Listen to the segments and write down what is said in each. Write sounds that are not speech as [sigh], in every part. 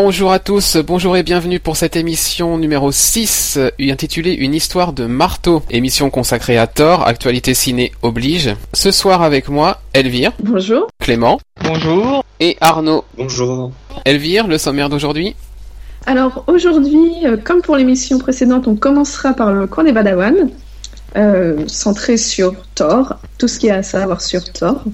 Bonjour à tous, bonjour et bienvenue pour cette émission numéro 6 euh, intitulée Une histoire de marteau. Émission consacrée à Thor, actualité ciné oblige. Ce soir avec moi, Elvire. Bonjour. Clément. Bonjour. Et Arnaud. Bonjour. Elvire, le sommaire d'aujourd'hui Alors aujourd'hui, euh, comme pour l'émission précédente, on commencera par le coin des Badawan, euh, centré sur Thor, tout ce qu'il y a à savoir sur Thor.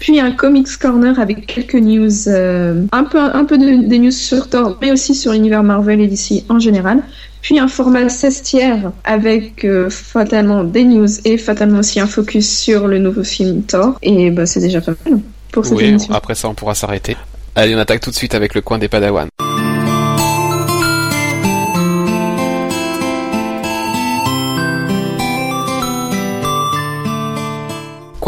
Puis un Comics Corner avec quelques news, euh, un peu, un peu de, des news sur Thor, mais aussi sur l'univers Marvel et DC en général. Puis un format 16 tiers avec euh, fatalement des news et fatalement aussi un focus sur le nouveau film Thor. Et bah, c'est déjà pas mal pour cette Oui, émission. après ça on pourra s'arrêter. Allez, on attaque tout de suite avec le coin des Padawan.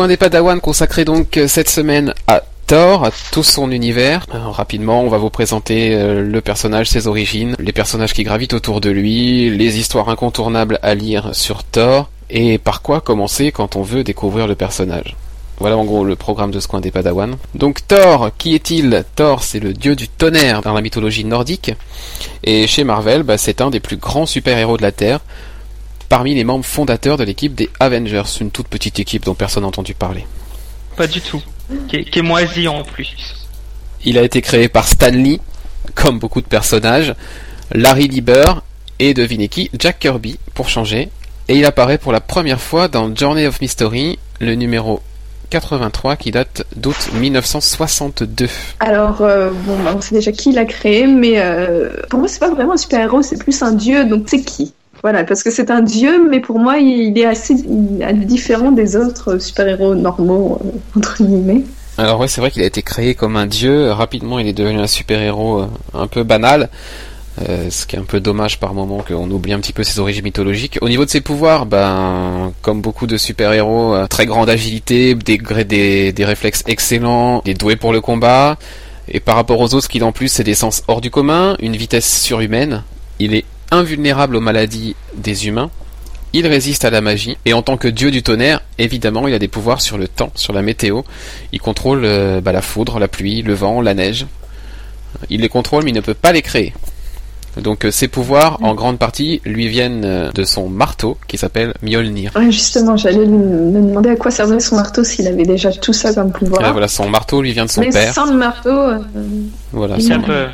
Coin des Padawan consacré donc euh, cette semaine à Thor, à tout son univers. Alors, rapidement, on va vous présenter euh, le personnage, ses origines, les personnages qui gravitent autour de lui, les histoires incontournables à lire sur Thor, et par quoi commencer quand on veut découvrir le personnage. Voilà en gros le programme de ce coin des Padawan. Donc Thor, qui est-il? Thor, c'est le dieu du tonnerre dans la mythologie nordique. Et chez Marvel, bah, c'est un des plus grands super-héros de la Terre, parmi les membres fondateurs de l'équipe des Avengers, une toute petite équipe dont personne n'a entendu parler. Pas du tout. Qui est, qui est moisi en plus. Il a été créé par Stan Lee, comme beaucoup de personnages, Larry Lieber et devinez qui, Jack Kirby, pour changer. Et il apparaît pour la première fois dans Journey of Mystery, le numéro 83 qui date d'août 1962. Alors, euh, bon, bah, on sait déjà qui l'a créé, mais euh, pour moi, c'est pas vraiment un super-héros, c'est plus un dieu, donc c'est qui? Voilà, parce que c'est un dieu, mais pour moi, il est assez différent des autres super-héros normaux, euh, entre guillemets. Alors ouais, c'est vrai qu'il a été créé comme un dieu. Rapidement, il est devenu un super-héros euh, un peu banal. Euh, ce qui est un peu dommage par moment qu'on oublie un petit peu ses origines mythologiques. Au niveau de ses pouvoirs, ben, comme beaucoup de super-héros, très grande agilité, des, des réflexes excellents, des doués pour le combat. Et par rapport aux autres, ce qu'il a en plus, c'est des sens hors du commun, une vitesse surhumaine. Il est invulnérable aux maladies des humains. Il résiste à la magie. Et en tant que dieu du tonnerre, évidemment, il a des pouvoirs sur le temps, sur la météo. Il contrôle euh, bah, la foudre, la pluie, le vent, la neige. Il les contrôle, mais il ne peut pas les créer. Donc euh, ses pouvoirs, en grande partie, lui viennent euh, de son marteau, qui s'appelle Mjolnir. Ouais, justement, j'allais me demander à quoi servait son marteau s'il avait déjà tout ça comme pouvoir. Et là, voilà, son marteau lui vient de son mais père. sans le marteau, euh, Voilà, Il un peu.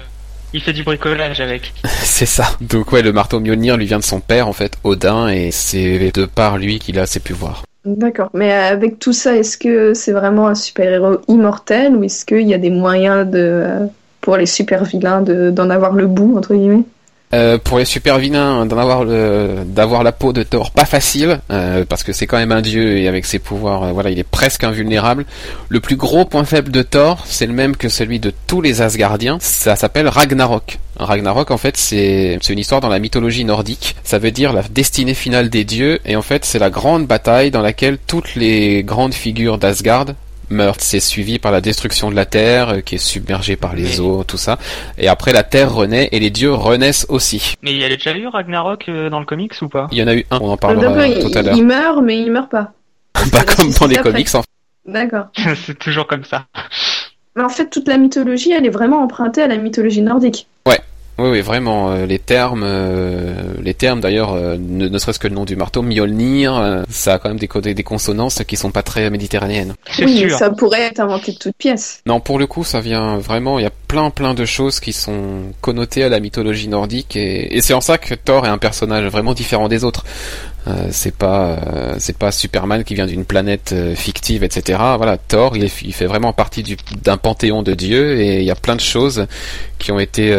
Il fait du bricolage avec. [laughs] c'est ça. Donc ouais, le marteau Mjolnir lui vient de son père, en fait, Odin, et c'est de par lui qu'il a ses pouvoirs. D'accord, mais avec tout ça, est-ce que c'est vraiment un super-héros immortel ou est-ce qu'il y a des moyens de, pour les super-vilains de- d'en avoir le bout, entre guillemets? Euh, pour les super vilains, le, d'avoir la peau de Thor, pas facile, euh, parce que c'est quand même un dieu et avec ses pouvoirs, euh, voilà, il est presque invulnérable. Le plus gros point faible de Thor, c'est le même que celui de tous les Asgardiens. Ça s'appelle Ragnarok. Ragnarok, en fait, c'est une histoire dans la mythologie nordique. Ça veut dire la destinée finale des dieux, et en fait, c'est la grande bataille dans laquelle toutes les grandes figures d'Asgard meurent. C'est suivi par la destruction de la terre, euh, qui est submergée par les Mais- eaux, tout ça. Et après, la terre renaît et les dieux renaissent aussi. Mais il y a déjà eu Ragnarok euh, dans le comics ou pas? Il y en a eu un, on en parlera euh, il, tout à l'heure. il meurt, mais il meurt pas. [laughs] Pas comme dans les après. comics, en fait. D'accord. [laughs] C'est toujours comme ça. Mais en fait, toute la mythologie, elle est vraiment empruntée à la mythologie nordique. Oui, oui, vraiment. euh, les termes, euh, les termes d'ailleurs, euh, ne, ne serait-ce que le nom du marteau, Mjolnir, euh, ça a quand même des, co- des consonances qui sont pas très méditerranéennes. C'est Oui, sûr. ça pourrait être inventé de toutes pièces. Non, pour le coup, ça vient vraiment. Il y a plein, plein de choses qui sont connotées à la mythologie nordique, et, et c'est en ça que Thor est un personnage vraiment différent des autres. Euh, c'est pas, euh, c'est pas Superman qui vient d'une planète euh, fictive, etc. Voilà, Thor, il, fait vraiment partie du- d'un panthéon de dieux, et il y a plein de choses qui ont été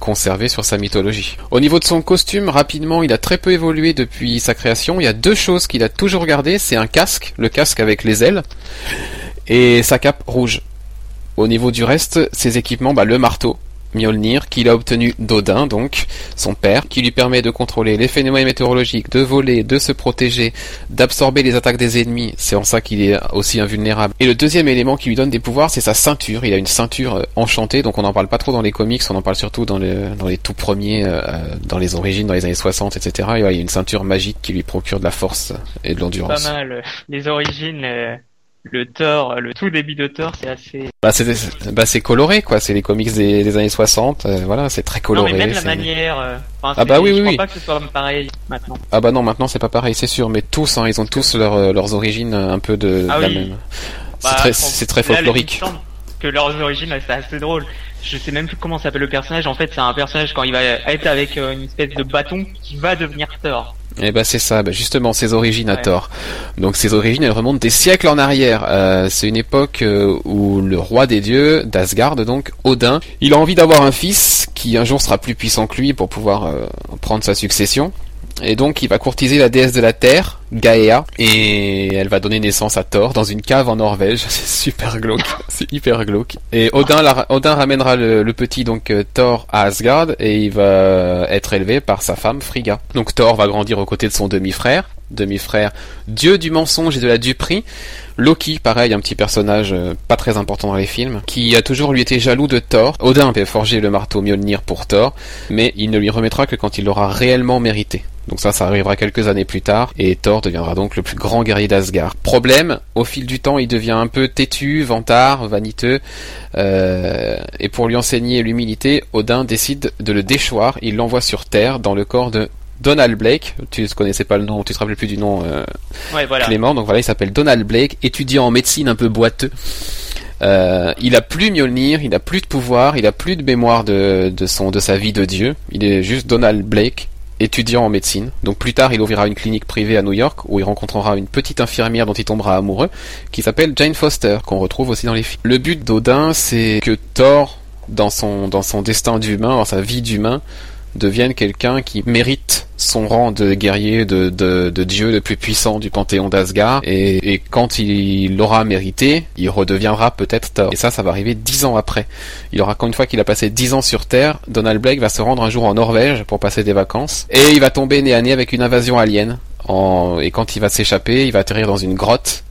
conservées sur sa mythologie. Au niveau de son costume, rapidement, il a très peu évolué depuis sa création. Il y a deux choses qu'il a toujours gardées, c'est un casque, le casque avec les ailes, et sa cape rouge. Au niveau du reste, ses équipements, bah, le marteau, Mjolnir, qu'il a obtenu d'Odin, donc, son père, qui lui permet de contrôler les phénomènes météorologiques, de voler, de se protéger, d'absorber les attaques des ennemis, c'est en ça qu'il est aussi invulnérable. Et le deuxième élément qui lui donne des pouvoirs, c'est sa ceinture, il a une ceinture euh, enchantée, donc on n'en parle pas trop dans les comics, on en parle surtout dans, le, dans les tout premiers, euh, dans les origines, dans les années 60, etc. Il y a une ceinture magique qui lui procure de la force et de Pas l'endurance. mal. Les origines, euh, le Thor, le tout début de Thor, c'est assez. Bah c'est bah c'est coloré quoi, c'est les comics des, des années 60, euh, voilà, c'est très coloré. Non mais même la manière. euh, Ah bah c'est- oui, je oui, oui. pas que ce soit pareil maintenant. Ah bah non, maintenant c'est pas pareil, c'est sûr, mais tous, hein, ils ont tous leur, euh, leurs origines un peu de, Ah de la oui. même. C'est Bah, très, c'est très me folklorique. Que leurs origines, c'est assez drôle. Je sais même plus comment s'appelle le personnage. En fait, c'est un personnage quand il va être avec une espèce de bâton qui va devenir Thor. Et bah c'est ça, bah justement ses origines à Ouais. Thor. Donc ses origines elles remontent des siècles en arrière. Euh, c'est une époque euh, où le roi des dieux, d'Asgard donc, Odin, il a envie d'avoir un fils qui un jour sera plus puissant que lui pour pouvoir euh, prendre sa succession. Et donc il va courtiser la déesse de la terre, Gaïa, et elle va donner naissance à Thor dans une cave en Norvège. [laughs] C'est super glauque, c'est hyper glauque. Et Odin, ramènera le, petit donc euh, Thor à Asgard et il va être élevé par sa femme Frigga. Donc Thor va grandir aux côtés de son demi-frère, demi-frère dieu du mensonge et de la duperie. Loki, pareil, un petit personnage euh, pas très important dans les films, qui a toujours lui été jaloux de Thor. Odin avait forgé le marteau Mjolnir pour Thor, mais il ne lui remettra que quand il l'aura réellement mérité. Donc ça, ça arrivera quelques années plus tard, et Thor deviendra donc le plus grand guerrier d'Asgard. Problème, au fil du temps, il devient un peu têtu, vantard, vaniteux, euh, et pour lui enseigner l'humilité, Odin décide de le déchoir, il l'envoie sur Terre dans le corps de Donald Blake, tu ne connaissais pas le nom, tu te rappelles plus du nom euh, Ouais, voilà. Clément, donc voilà, il s'appelle Donald Blake, étudiant en médecine un peu boiteux. Euh, il a plus Mjolnir, il a plus de pouvoir, il a plus de mémoire de, de son de sa vie de dieu. Il est juste Donald Blake, étudiant en médecine. Donc plus tard, il ouvrira une clinique privée à New York où il rencontrera une petite infirmière dont il tombera amoureux, qui s'appelle Jane Foster, qu'on retrouve aussi dans les films. Le but d'Odin, c'est que Thor, dans son dans son destin d'humain, dans sa vie d'humain, devienne quelqu'un qui mérite son rang de guerrier, de, de, dieu le plus puissant du panthéon d'Asgard. Et, et quand il l'aura mérité, il redeviendra peut-être Thor. Et ça, ça va arriver dix ans après. Il aura, quand une fois qu'il a passé dix ans sur Terre, Donald Blake va se rendre un jour en Norvège pour passer des vacances. Et il va tomber nez à nez avec une invasion alien. En, et quand il va s'échapper, il va atterrir dans une grotte.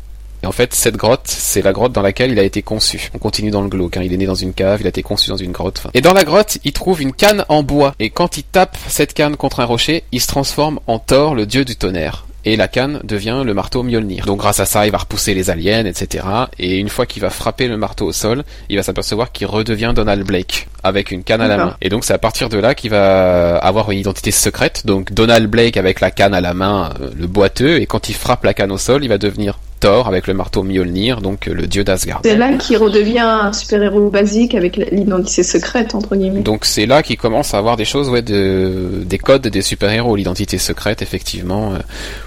Et en fait, cette grotte, c'est la grotte dans laquelle il a été conçu. On continue dans le glauque. Hein. Il est né dans une cave, il a été conçu dans une grotte. Et dans la grotte, il trouve une canne en bois. Et quand il tape cette canne contre un rocher, il se transforme en Thor, le dieu du tonnerre. Et la canne devient le marteau Mjolnir. Donc grâce à ça, il va repousser les aliens, etc. Et une fois qu'il va frapper le marteau au sol, il va s'apercevoir qu'il redevient Donald Blake avec une canne à la main. Et donc c'est à partir de là qu'il va avoir une identité secrète. Donc Donald Blake avec la canne à la main, euh, le boiteux, et quand il frappe la canne au sol, il va devenir Thor avec le marteau Mjolnir, donc euh, le dieu d'Asgard. C'est là qu'il redevient un super-héros basique avec l'identité secrète, entre guillemets. Donc c'est là qu'il commence à avoir des choses, ouais, de, des codes des super-héros, l'identité secrète, effectivement, euh,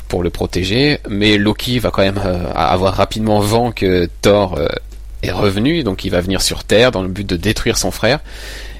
pour le protéger. Mais Loki va quand même euh, avoir rapidement vent que Thor est revenu, donc il va venir sur Terre dans le but de détruire son frère.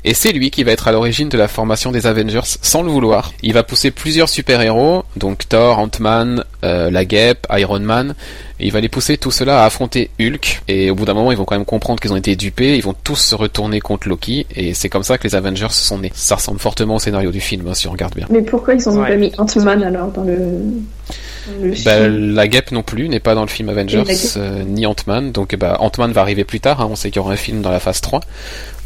Et c'est lui qui va être à l'origine de la formation des Avengers sans le vouloir. Il va pousser plusieurs super-héros, donc Thor, Ant-Man, euh, la Guêpe, Iron Man, et il va les pousser tout cela à affronter Hulk. Et au bout d'un moment, ils vont quand même comprendre qu'ils ont été dupés, ils vont tous se retourner contre Loki, et c'est comme ça que les Avengers sont nés. Ça ressemble fortement au scénario du film, hein, si on regarde bien. Mais pourquoi ils ont Ouais. pas mis Ant-Man alors dans le, dans le Bah, film? la Guêpe non plus n'est pas dans le film Avengers, euh, ni Ant-Man, donc bah, Ant-Man va arriver plus tard, hein, on sait qu'il y aura un film dans la phase 3.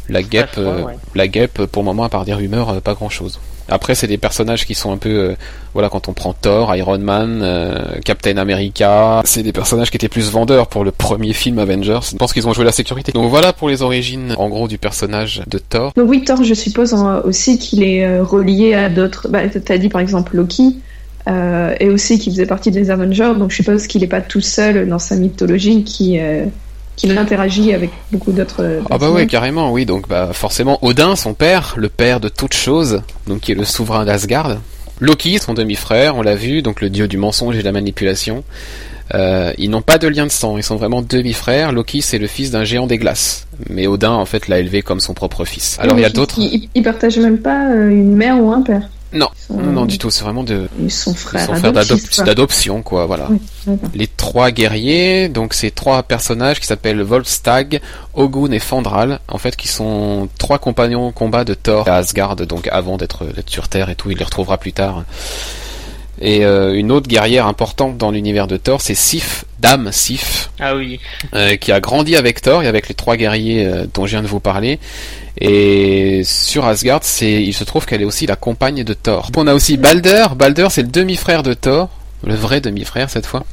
La Guêpe, euh, ouais. la Guêpe, pour le moment, à part des rumeurs, euh, pas grand-chose. Après, c'est des personnages qui sont un peu, euh, voilà, quand on prend Thor, Iron Man, euh, Captain America, c'est des personnages qui étaient plus vendeurs pour le premier film Avengers. Je pense qu'ils ont joué la sécurité. Donc voilà pour les origines, en gros, du personnage de Thor. Donc oui, Thor, je suppose en- aussi qu'il est euh, relié à d'autres. Bah, t'as dit par exemple Loki, euh, et aussi qu'il faisait partie des Avengers, donc je suppose qu'il n'est pas tout seul dans sa mythologie, qui euh, qu'il interagit avec beaucoup d'autres. euh, Ah bah personnages. carrément, oui. Donc bah forcément, Odin, son père, le père de toutes choses, donc qui est le souverain d'Asgard. Loki, son demi-frère, on l'a vu, donc le dieu du mensonge et de la manipulation. Euh, ils n'ont pas de lien de sang, ils sont vraiment demi-frères. Loki, c'est le fils d'un géant des glaces. Mais Odin, en fait, l'a élevé comme son propre fils. Alors il y a d'autres... Ils, ils partagent même pas euh, une mère ou un père. Non, sont- non, du tout, c'est vraiment de... Ils sont frères. d'adop- quoi. d'adoption, quoi, voilà. Oui. Les trois guerriers, donc ces trois personnages qui s'appellent Volstagg, Ogun et Fandral, en fait, qui sont trois compagnons au combat de Thor à Asgard, donc avant d'être d'être sur Terre et tout, il les retrouvera plus tard. Et euh, une autre guerrière importante dans l'univers de Thor, c'est Sif, Dame Sif, Ah oui. euh, qui a grandi avec Thor et avec les trois guerriers euh, dont je viens de vous parler. Et sur Asgard, c'est, il se trouve qu'elle est aussi la compagne de Thor. On a aussi Balder. Balder, c'est le demi-frère de Thor, le vrai demi-frère cette fois.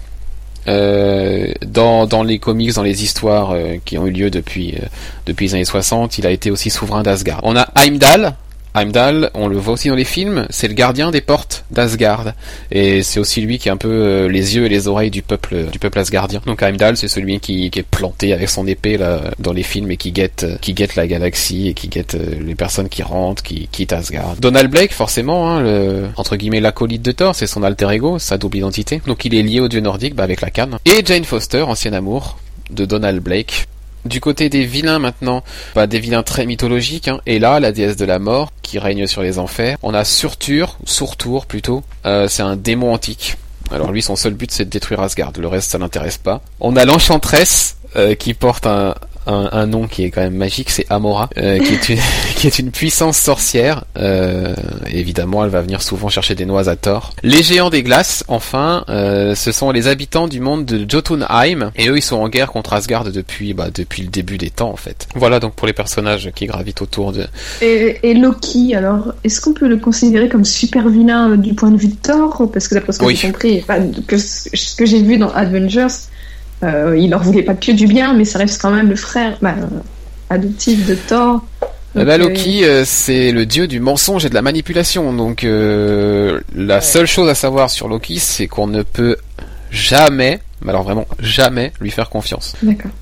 Euh, dans, dans les comics, dans les histoires euh, qui ont eu lieu depuis, euh, depuis les années 60, il a été aussi souverain d'Asgard. On a Heimdall, Heimdall, on le voit aussi dans les films, c'est le gardien des portes d'Asgard. Et c'est aussi lui qui est un peu euh, les yeux et les oreilles du peuple du peuple asgardien. Donc Heimdall, c'est celui qui, est planté avec son épée dans les films et qui guette qui guette la galaxie et qui guette euh, les personnes qui rentrent, qui quittent Asgard. Donald Blake, forcément, hein, entre guillemets l'acolyte de Thor, c'est son alter ego, sa double identité. Donc il est lié au dieu nordique bah, avec la canne. Et Jane Foster, ancien amour de Donald Blake, du côté des vilains maintenant, bah, des vilains très mythologiques, hein. et là la déesse de la mort qui règne sur les enfers. On a Surtur, Surtour plutôt, euh, c'est un démon antique. Alors lui son seul but c'est de détruire Asgard, le reste ça l'intéresse pas. On a l'enchantresse euh, qui porte un, un, un, nom qui est quand même magique, c'est Amora, euh, qui, est une, [laughs] qui est une puissance sorcière. Euh, évidemment, elle va venir souvent chercher des noix à tort. Les géants des glaces, enfin, euh, ce sont les habitants du monde de Jotunheim, et eux, ils sont en guerre contre Asgard depuis, bah, depuis le début des temps, en fait. Voilà donc pour les personnages qui gravitent autour de. Et, et Loki, alors, est-ce qu'on peut le considérer comme super vilain euh, du point de vue de Thor? Parce que d'après ce que oui. j'ai compris, enfin, que ce que j'ai vu dans Avengers euh, il leur voulait pas que du bien, mais ça reste quand même le frère bah, adoptif de Thor. Eh ben, Loki, euh, c'est le dieu du mensonge et de la manipulation. Donc euh, la ouais. seule chose à savoir sur Loki, c'est qu'on ne peut jamais, mais alors vraiment jamais, lui faire confiance.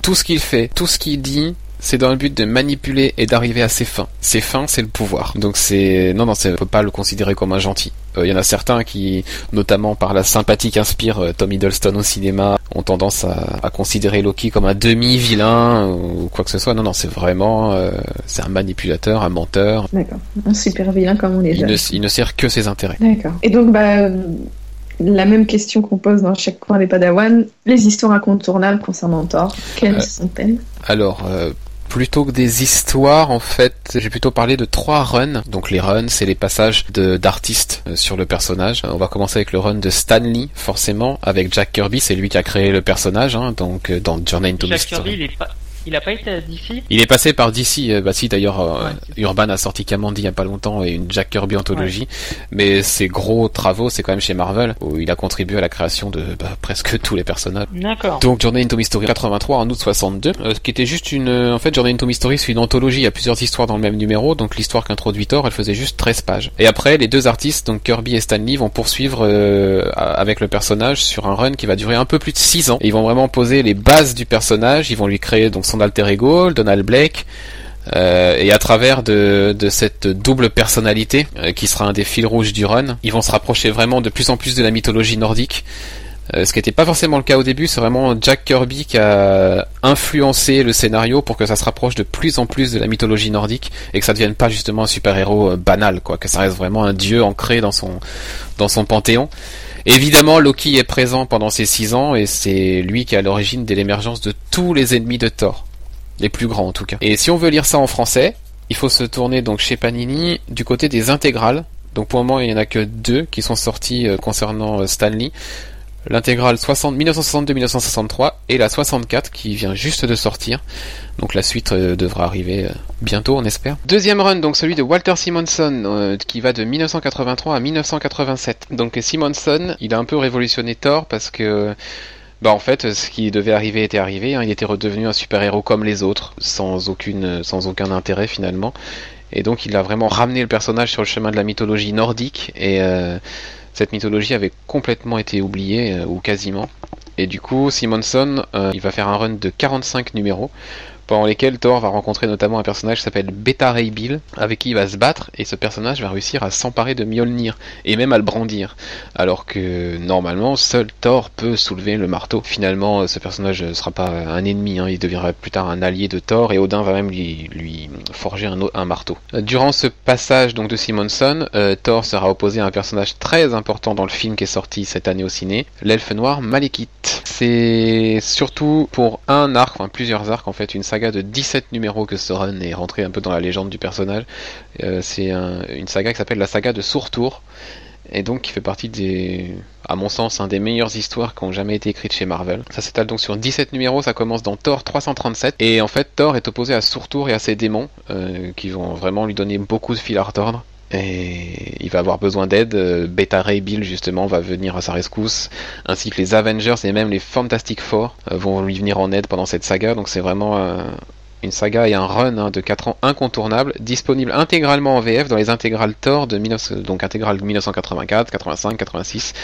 Tout ce qu'il fait, tout ce qu'il dit, c'est dans le but de manipuler et d'arriver à ses fins. Ses fins, c'est le pouvoir. Donc c'est non non, on peut pas le considérer comme un gentil. Il euh, y en a certains qui, notamment par la sympathie qu'inspire euh, Tom Hiddleston au cinéma, ont tendance à, à considérer Loki comme un demi-vilain ou quoi que ce soit. Non non, c'est vraiment euh, c'est un manipulateur, un menteur. D'accord. Un super vilain comme on les il ne, il ne sert que ses intérêts. D'accord. Et donc bah la même question qu'on pose dans chaque coin des Padawan, les histoires incontournables concernant Thor, quelles euh, sont-elles? Alors, euh, plutôt que des histoires, en fait, j'ai plutôt parlé de trois runs. Donc les runs, c'est les passages d'artistes euh, sur le personnage. On va commencer avec le run de Stanley, forcément, avec Jack Kirby, c'est lui qui a créé le personnage, hein, donc euh, dans Journey into Jack Mystery. Kirby, il est pas... Il a pas été à DC Il est passé par DC. Euh, bah si, d'ailleurs, euh, Urban a sorti Kamandi il y a pas longtemps et une Jack Kirby anthologie. Ouais. Mais ses gros travaux, c'est quand même chez Marvel où il a contribué à la création de bah, presque [laughs] tous les personnages. D'accord. Donc Journey into Mystery 83 en août 62, euh, ce qui était juste une. En fait, Journey into Mystery c'est une anthologie. Il y a plusieurs histoires dans le même numéro. Donc l'histoire qu'introduit Thor, elle faisait juste 13 pages. Et après, les deux artistes, donc Kirby et Stanley, vont poursuivre euh, avec le personnage sur un run qui va durer un peu plus de 6 ans. Et ils vont vraiment poser les bases du personnage. Ils vont lui créer donc son alter ego Donald Blake. Euh, et à travers de, de cette double personnalité euh, qui sera un des fils rouges du run, ils vont se rapprocher vraiment de plus en plus de la mythologie nordique. Euh, ce qui n'était pas forcément le cas au début, c'est vraiment Jack Kirby qui a influencé le scénario pour que ça se rapproche de plus en plus de la mythologie nordique et que ça devienne pas justement un super-héros banal, quoi, que ça reste vraiment un dieu ancré dans son dans son panthéon. Évidemment, Loki est présent pendant ces six ans et c'est lui qui est à l'origine de l'émergence de tous les ennemis de Thor les plus grands en tout cas. Et si on veut lire ça en français, il faut se tourner donc chez Panini du côté des intégrales. Donc pour le moment, il n'y en a que deux qui sont sortis euh, concernant euh, Stanley. L'intégrale 1962-1963 et la 64 qui vient juste de sortir. Donc la suite euh, devra arriver euh, bientôt, on espère. Deuxième run, donc celui de Walter Simonson, euh, qui va de 1983 à 1987. Donc Simonson, il a un peu révolutionné Thor parce que bah en fait, ce qui devait arriver était arrivé. Hein. Il était redevenu un super-héros comme les autres, sans aucune, sans aucun intérêt finalement. Et donc, il a vraiment ramené le personnage sur le chemin de la mythologie nordique. Et cette mythologie avait complètement été oubliée euh, ou quasiment. Et du coup, Simonson, euh, il va faire un run de 45 numéros pendant lesquels Thor va rencontrer notamment un personnage qui s'appelle Beta Ray Bill, avec qui il va se battre, et ce personnage va réussir à s'emparer de Mjolnir, et même à le brandir, alors que normalement seul Thor peut soulever le marteau. Finalement, ce personnage ne sera pas un ennemi, hein, il deviendra plus tard un allié de Thor, et Odin va même lui, forger un, un, marteau. Durant ce passage donc de Simonson, euh, Thor sera opposé à un personnage très important dans le film qui est sorti cette année au ciné, l'elfe noir Malekith. C'est surtout pour un arc, enfin plusieurs arcs en fait, une de 17 numéros que run est rentré un peu dans la légende du personnage. Euh, c'est un, une saga qui s'appelle la saga de Surtour et donc qui fait partie des, à mon sens, un des meilleures histoires qui ont jamais été écrites chez Marvel. Ça s'étale donc sur 17 numéros, ça commence dans Thor 337, et en fait Thor est opposé à Surtour et à ses démons, euh, qui vont vraiment lui donner beaucoup de fil à retordre. Et il va avoir besoin d'aide. Euh, Beta Ray Bill justement va venir à sa rescousse, ainsi que les Avengers et même les Fantastic Four euh, vont lui venir en aide pendant cette saga. Donc c'est vraiment euh, une saga et un run hein, de 4 ans incontournable, disponible intégralement en VF dans les intégrales Thor de 19... donc intégrale 1984, 85, 86,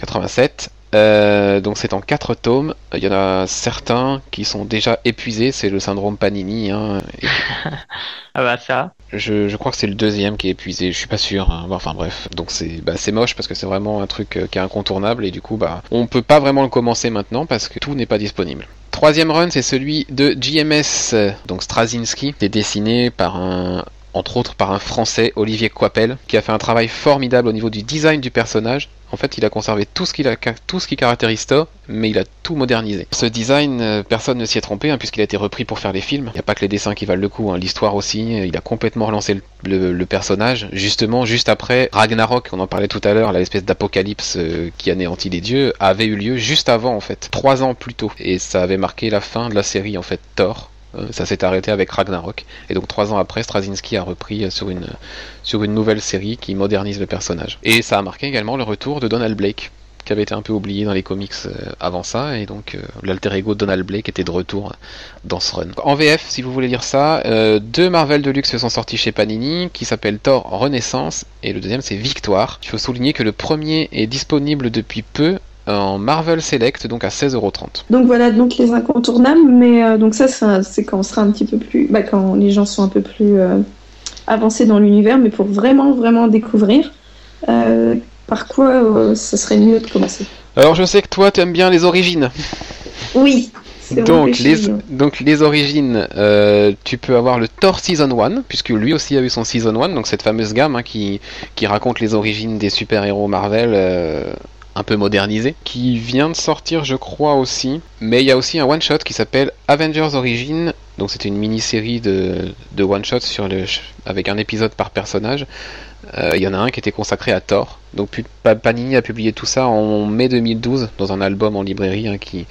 87. Euh, donc c'est en 4 tomes. Il y en a certains qui sont déjà épuisés, c'est le syndrome Panini. Hein. [laughs] ah bah ça. Je, crois que c'est le deuxième qui est épuisé, je suis pas sûr. Hein. Enfin bref, donc c'est bah, moche parce que c'est vraiment un truc euh, qui est incontournable et du coup bah on peut pas vraiment le commencer maintenant parce que tout n'est pas disponible. Troisième run, c'est celui de GMS, donc Straczynski, qui est dessiné par un, entre autres par un Français, Olivier Coipel, qui a fait un travail formidable au niveau du design du personnage. En fait, il a conservé tout ce, qui caractérise Thor, mais il a tout modernisé. Ce design, euh, personne ne s'y est trompé, hein, puisqu'il a été repris pour faire les films. Il n'y a pas que les dessins qui valent le coup, hein, l'histoire aussi. Il a complètement relancé le, personnage, justement, juste après Ragnarok, on en parlait tout à l'heure, l'espèce d'apocalypse euh, qui anéantit les dieux, avait eu lieu juste avant, en fait, trois ans plus tôt. Et ça avait marqué la fin de la série, en fait, Thor. Euh, ça s'est arrêté avec Ragnarok. Et donc trois ans après, Straczynski a repris euh, sur une, sur une nouvelle série qui modernise le personnage. Et ça a marqué également le retour de Donald Blake, qui avait été un peu oublié dans les comics euh, avant ça, et donc l'alter ego de Donald Blake était de retour dans ce run. En VF, si vous voulez lire ça, deux Marvel Deluxe sont sortis chez Panini, qui s'appellent Thor Renaissance, et le deuxième c'est Victoire. Il faut souligner que le premier est disponible depuis peu en Marvel Select, donc à 16,30€. Donc voilà, donc les incontournables, mais euh, donc ça, c'est quand on sera un petit peu plus, bah, quand les gens sont un peu plus euh, avancés dans l'univers, mais pour vraiment, vraiment découvrir, euh, par quoi ce serait mieux de commencer Alors je sais que toi, tu aimes bien les origines. Oui. Donc les, donc les origines, tu peux avoir le Thor Season 1, puisque lui aussi a eu son Season 1, donc cette fameuse gamme hein, qui, qui raconte les origines des super-héros Marvel un peu modernisé, qui vient de sortir je crois aussi. Mais il y a aussi un one-shot qui s'appelle Avengers Origin, donc c'était une mini-série de, de one-shot sur le, avec un épisode par personnage. Euh, il y en a un qui était consacré à Thor. Donc Panini a publié tout ça en mai 2012 dans un album en librairie hein, qui,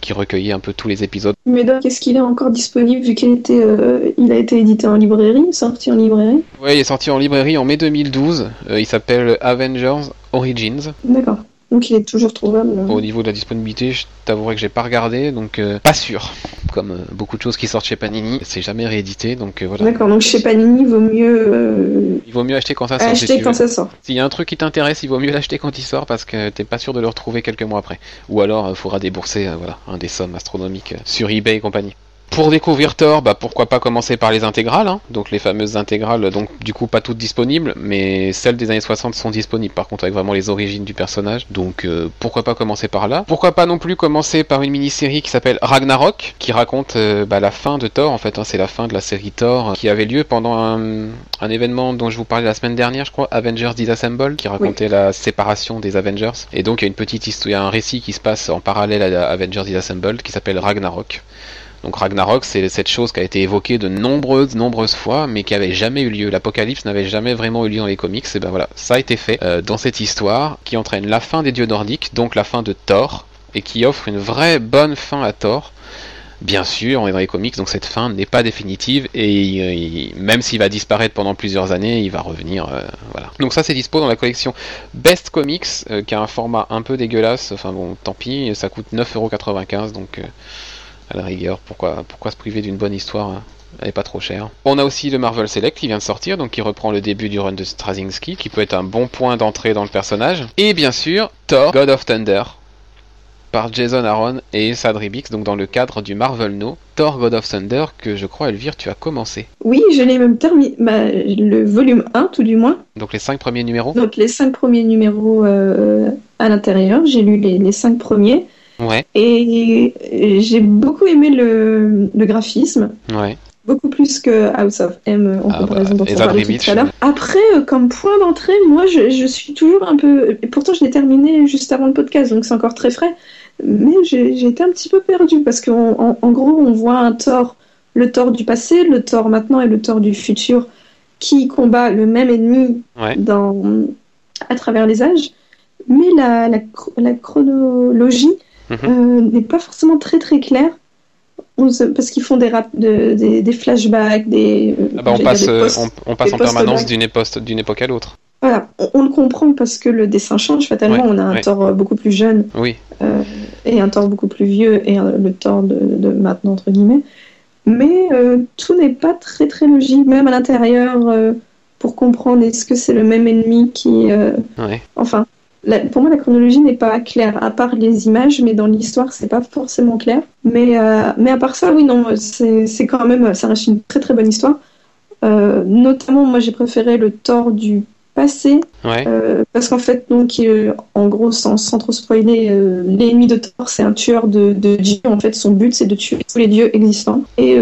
qui recueillait un peu tous les épisodes. Mais donc, est-ce qu'il est encore disponible vu qu'il était, euh, il a été édité en librairie, sorti en librairie? Oui, il est sorti en librairie en mai 2012. Euh, il s'appelle Avengers Origins. D'accord. Donc il est toujours trouvable. Au niveau de la disponibilité, je t'avouerai que j'ai pas regardé, donc euh, pas sûr. [laughs] Comme euh, beaucoup de choses qui sortent chez Panini, c'est jamais réédité, donc euh, voilà. D'accord, donc chez Panini, il vaut mieux. Il vaut mieux acheter quand ça sort. Acheter quand ça sort. S'il y a un truc qui t'intéresse, il vaut mieux [laughs] l'acheter quand il sort parce que t'es pas sûr de le retrouver quelques mois après. Ou alors, il faudra débourser voilà, un des sommes astronomiques sur eBay et compagnie. Pour découvrir Thor, bah pourquoi pas commencer par les intégrales, hein. donc les fameuses intégrales, donc du coup pas toutes disponibles, mais celles des années 60 sont disponibles par contre avec vraiment les origines du personnage, donc euh, pourquoi pas commencer par là. Pourquoi pas non plus commencer par une mini-série qui s'appelle Ragnarok, qui raconte euh, bah, la fin de Thor en fait, hein. c'est la fin de la série Thor qui avait lieu pendant un, événement dont je vous parlais la semaine dernière je crois, Avengers Disassemble, qui racontait la séparation des Avengers, et donc il y a une petite histoire, il y a un récit qui se passe en parallèle à Avengers Disassemble qui s'appelle Ragnarok. Donc Ragnarok, c'est cette chose qui a été évoquée de nombreuses, nombreuses fois, mais qui avait jamais eu lieu. L'apocalypse n'avait jamais vraiment eu lieu dans les comics. Et ben voilà, ça a été fait euh, dans cette histoire qui entraîne la fin des dieux nordiques, donc la fin de Thor, et qui offre une vraie bonne fin à Thor. Bien sûr, on est dans les comics, donc cette fin n'est pas définitive et même s'il va disparaître pendant plusieurs années, il va revenir. Euh, voilà. Donc ça, c'est dispo dans la collection Best Comics, euh, qui a un format un peu dégueulasse. Enfin bon, tant pis, ça coûte 9,95€, donc à la rigueur, pourquoi, pourquoi se priver d'une bonne histoire hein? Elle est pas trop chère. On a aussi le Marvel Select qui vient de sortir, donc qui reprend le début du run de Straczynski, qui peut être un bon point d'entrée dans le personnage. Et bien sûr, Thor, God of Thunder, par Jason Aaron et Sadri Bix, donc dans le cadre du Marvel No, Thor God of Thunder, que je crois, Elvire, tu as commencé. Oui, je l'ai même terminé, bah, le volume 1 tout du moins. Donc les 5 premiers numéros? Donc les 5 premiers numéros euh, à l'intérieur, j'ai lu les, les 5 premiers. Ouais. Et j'ai beaucoup aimé le, le graphisme. Ouais. Beaucoup plus que House of M en ah comparaison bah, dont on parlait tout à l'heure. Après, euh, comme point d'entrée, moi je, je, suis toujours un peu. Pourtant, je l'ai terminé juste avant le podcast, donc c'est encore très frais. Mais j'ai été un petit peu perdu parce qu'en en, gros, on voit un Thor, le Thor du passé, le Thor maintenant et le Thor du futur qui combat le même ennemi dans, à travers les âges. Mais la, la, la chronologie Mhm. Euh, n'est pas forcément très très clair. on se- parce qu'ils font des, rap- de- des, des flashbacks, des. Ah bah, on passe, des euh, on, on passe en permanence d'une époque, à l'autre. Voilà, on, on le comprend parce que le dessin change. Fatalement, Ouais, on a un ouais. Thor euh, beaucoup plus jeune Oui. euh, et un Thor beaucoup plus vieux et le Thor de, de maintenant entre guillemets. Mais euh, tout n'est pas très très logique, même à l'intérieur, euh, pour comprendre est-ce que c'est le même ennemi qui. Ouais. Enfin, la- pour moi, la chronologie n'est pas claire, à part les images, mais dans l'histoire, c'est pas forcément clair. Mais, euh, mais à part ça, oui, non, c'est quand même, ça reste une très très bonne histoire. Euh, notamment, moi, j'ai préféré le Thor du passé, Ouais. euh, parce qu'en fait, donc, en gros, sans, sans trop spoiler, l'ennemi de Thor, c'est un tueur de, de dieux. En fait, son but, c'est de tuer tous les dieux existants. Et,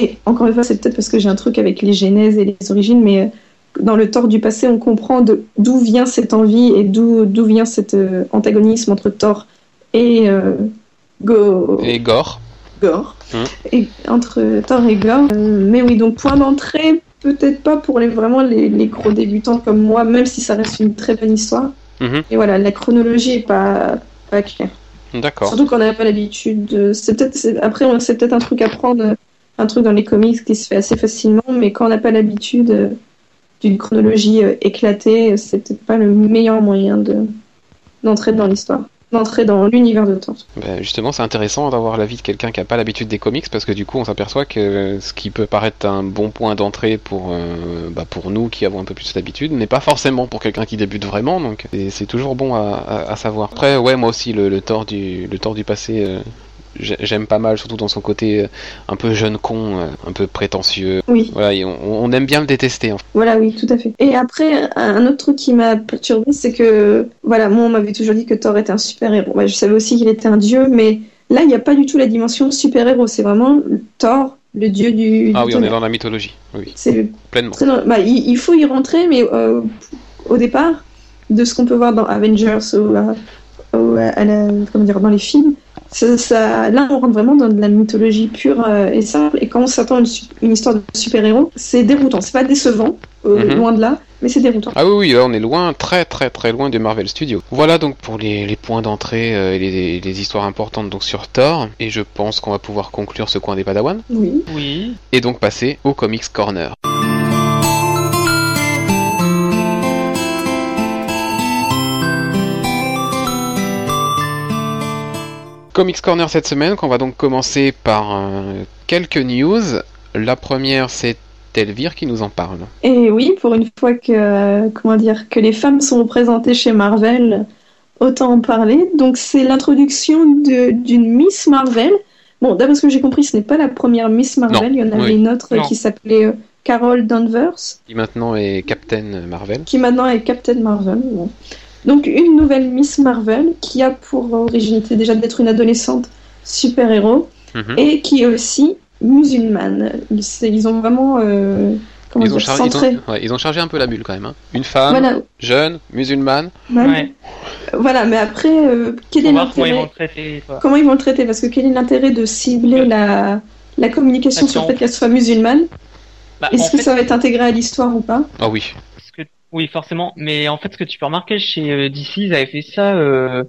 et encore une fois, c'est peut-être parce que j'ai un truc avec les genèses et les origines, mais dans le Thor du passé, on comprend d'où vient cette envie et d'où vient cet euh, antagonisme entre Thor et euh, Go... Et Gore. Gore. Mhm. Et, entre Thor et Gore. Euh, mais oui, donc point d'entrée, peut-être pas pour les, vraiment les, les gros débutants comme moi, même si ça reste une très bonne histoire. Mhm. Et voilà, la chronologie est pas, pas claire. D'accord. Surtout qu'on n'a pas l'habitude. de- C'est peut-être, après, c'est peut-être un truc à prendre, un truc dans les comics qui se fait assez facilement, mais quand on n'a pas l'habitude euh, d'une chronologie euh, éclatée, c'est peut-être pas le meilleur moyen de d'entrer dans l'histoire, d'entrer dans l'univers de Thor. Ben, justement, c'est intéressant d'avoir l'avis de quelqu'un qui n'a pas l'habitude des comics parce que du coup, on s'aperçoit que ce qui peut paraître un bon point d'entrée pour, euh, bah, pour nous qui avons un peu plus d'habitude n'est pas forcément pour quelqu'un qui débute vraiment. Donc, c'est- toujours bon à, à- savoir. Après, ouais, moi aussi, le, le Thor du, le Thor du passé. euh, J'aime pas mal, surtout dans son côté euh, un peu jeune con, euh, un peu prétentieux. Oui. Voilà, et on, on aime bien le détester. En fait. Voilà, oui, tout à fait. Et après, un autre truc qui m'a perturbé, c'est que, voilà, moi, on m'avait toujours dit que Thor était un super-héros. Ouais, je savais aussi qu'il était un dieu, mais là, il n'y a pas du tout la dimension super-héros. C'est vraiment Thor, le dieu du. Ah du oui, on est dans la mythologie. Oui, C'est pleinement. dans- bah, il, il faut y rentrer, mais euh, au départ, de ce qu'on peut voir dans Avengers ou, euh, ou à- à la- comment dire, dans les films, ça, ça- là, on rentre vraiment dans de la mythologie pure euh, et simple. Et quand on s'attend à une, histoire de super-héros, c'est déroutant. C'est pas décevant, euh, Mhm. loin de là, mais c'est déroutant. Ah oui, oui, là on est loin, très très très loin du Marvel Studios. Voilà donc pour les, les points d'entrée euh, et les, les histoires importantes donc sur Thor. Et je pense qu'on va pouvoir conclure ce coin des Padawan Oui. Oui. et donc passer au Comics Corner. Comics Corner cette semaine, qu'on va donc commencer par euh, quelques news. La première, c'est Elvire qui nous en parle. Et oui, pour une fois que, euh, comment dire, que les femmes sont représentées chez Marvel, autant en parler. Donc, c'est l'introduction de- d'une Miss Marvel. Bon, d'après ce que j'ai compris, ce n'est pas la première Miss Marvel. Non, Il y en avait oui. une autre Non. qui s'appelait euh, Carol Danvers, Qui maintenant est Captain Marvel. qui maintenant est Captain Marvel. Bon. Donc, une nouvelle Miss Marvel qui a pour originalité déjà d'être une adolescente super-héros Mhm. et qui est aussi musulmane. C'est- Ils ont vraiment. euh, comment Ils ont, chargé, ils, centré. ont, ouais, ils ont chargé un peu la bulle quand même. hein. Une femme, Voilà, jeune, musulmane. Ouais. Voilà, mais après, euh, quel est voir comment ils vont le l'intérêt traiter. Comment ils vont le traiter Parce que quel est l'intérêt de cibler la, la communication sur le fait qu'elle soit musulmane? Bah, Est-ce que fait, ça va être intégré à l'histoire ou pas? Ah oui. Oui, forcément. Mais en fait, ce que tu peux remarquer chez euh, DC, ils avaient fait ça euh,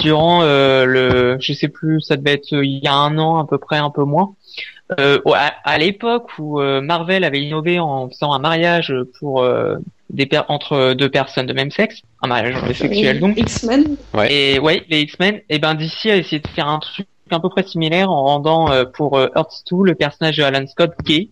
durant euh, le, je sais plus, ça devait être euh, il y a un an à peu près, un peu moins. Euh, à, à l'époque où euh, Marvel avait innové en faisant un mariage pour euh, des per- entre deux personnes de même sexe, un mariage homosexuel donc. X-Men Ouais. Et ouais, les X-Men, et ben DC a essayé de faire un truc un peu près similaire en rendant euh, pour euh, Earth 2 le personnage de Alan Scott gay.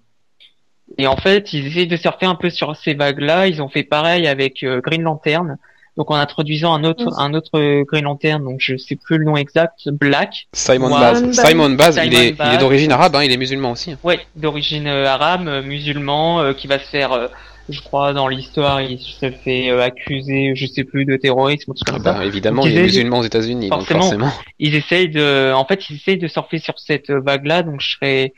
Et en fait, ils essayent de surfer un peu sur ces vagues-là. Ils ont fait pareil avec euh, Green Lantern. Donc en introduisant un autre Oui. un autre euh, Green Lantern, donc je sais plus le nom exact, Black, Simon. Baz. Simon Baz. Simon il est, il est d'origine arabe, hein, il est musulman aussi. hein. ouais, d'origine euh, arabe, musulman, euh, qui va se faire, euh, je crois, dans l'histoire, il se fait euh, accuser, je sais plus, de terrorisme, ou tout Ah comme ça. bah, évidemment, Donc, il est musulman aux États-Unis, donc forcément. ils essayent de, en fait, ils essayent de surfer sur cette vague-là. Donc, je serais,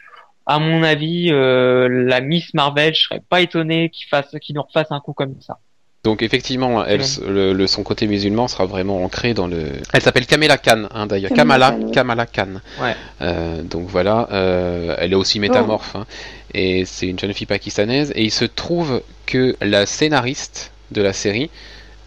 à mon avis, euh, la Miss Marvel, je serais pas étonné qu'ils fassent, qu'ils nous refassent un coup comme ça. Donc effectivement, elle, le, le- son côté musulman sera vraiment ancré dans le. Elle s'appelle Kamala Khan, hein, d'ailleurs. Kamala Kamala, Khan, ouais. Euh, donc voilà, euh, elle est aussi métamorphe, hein, et c'est une jeune fille pakistanaise. Et il se trouve que la scénariste de la série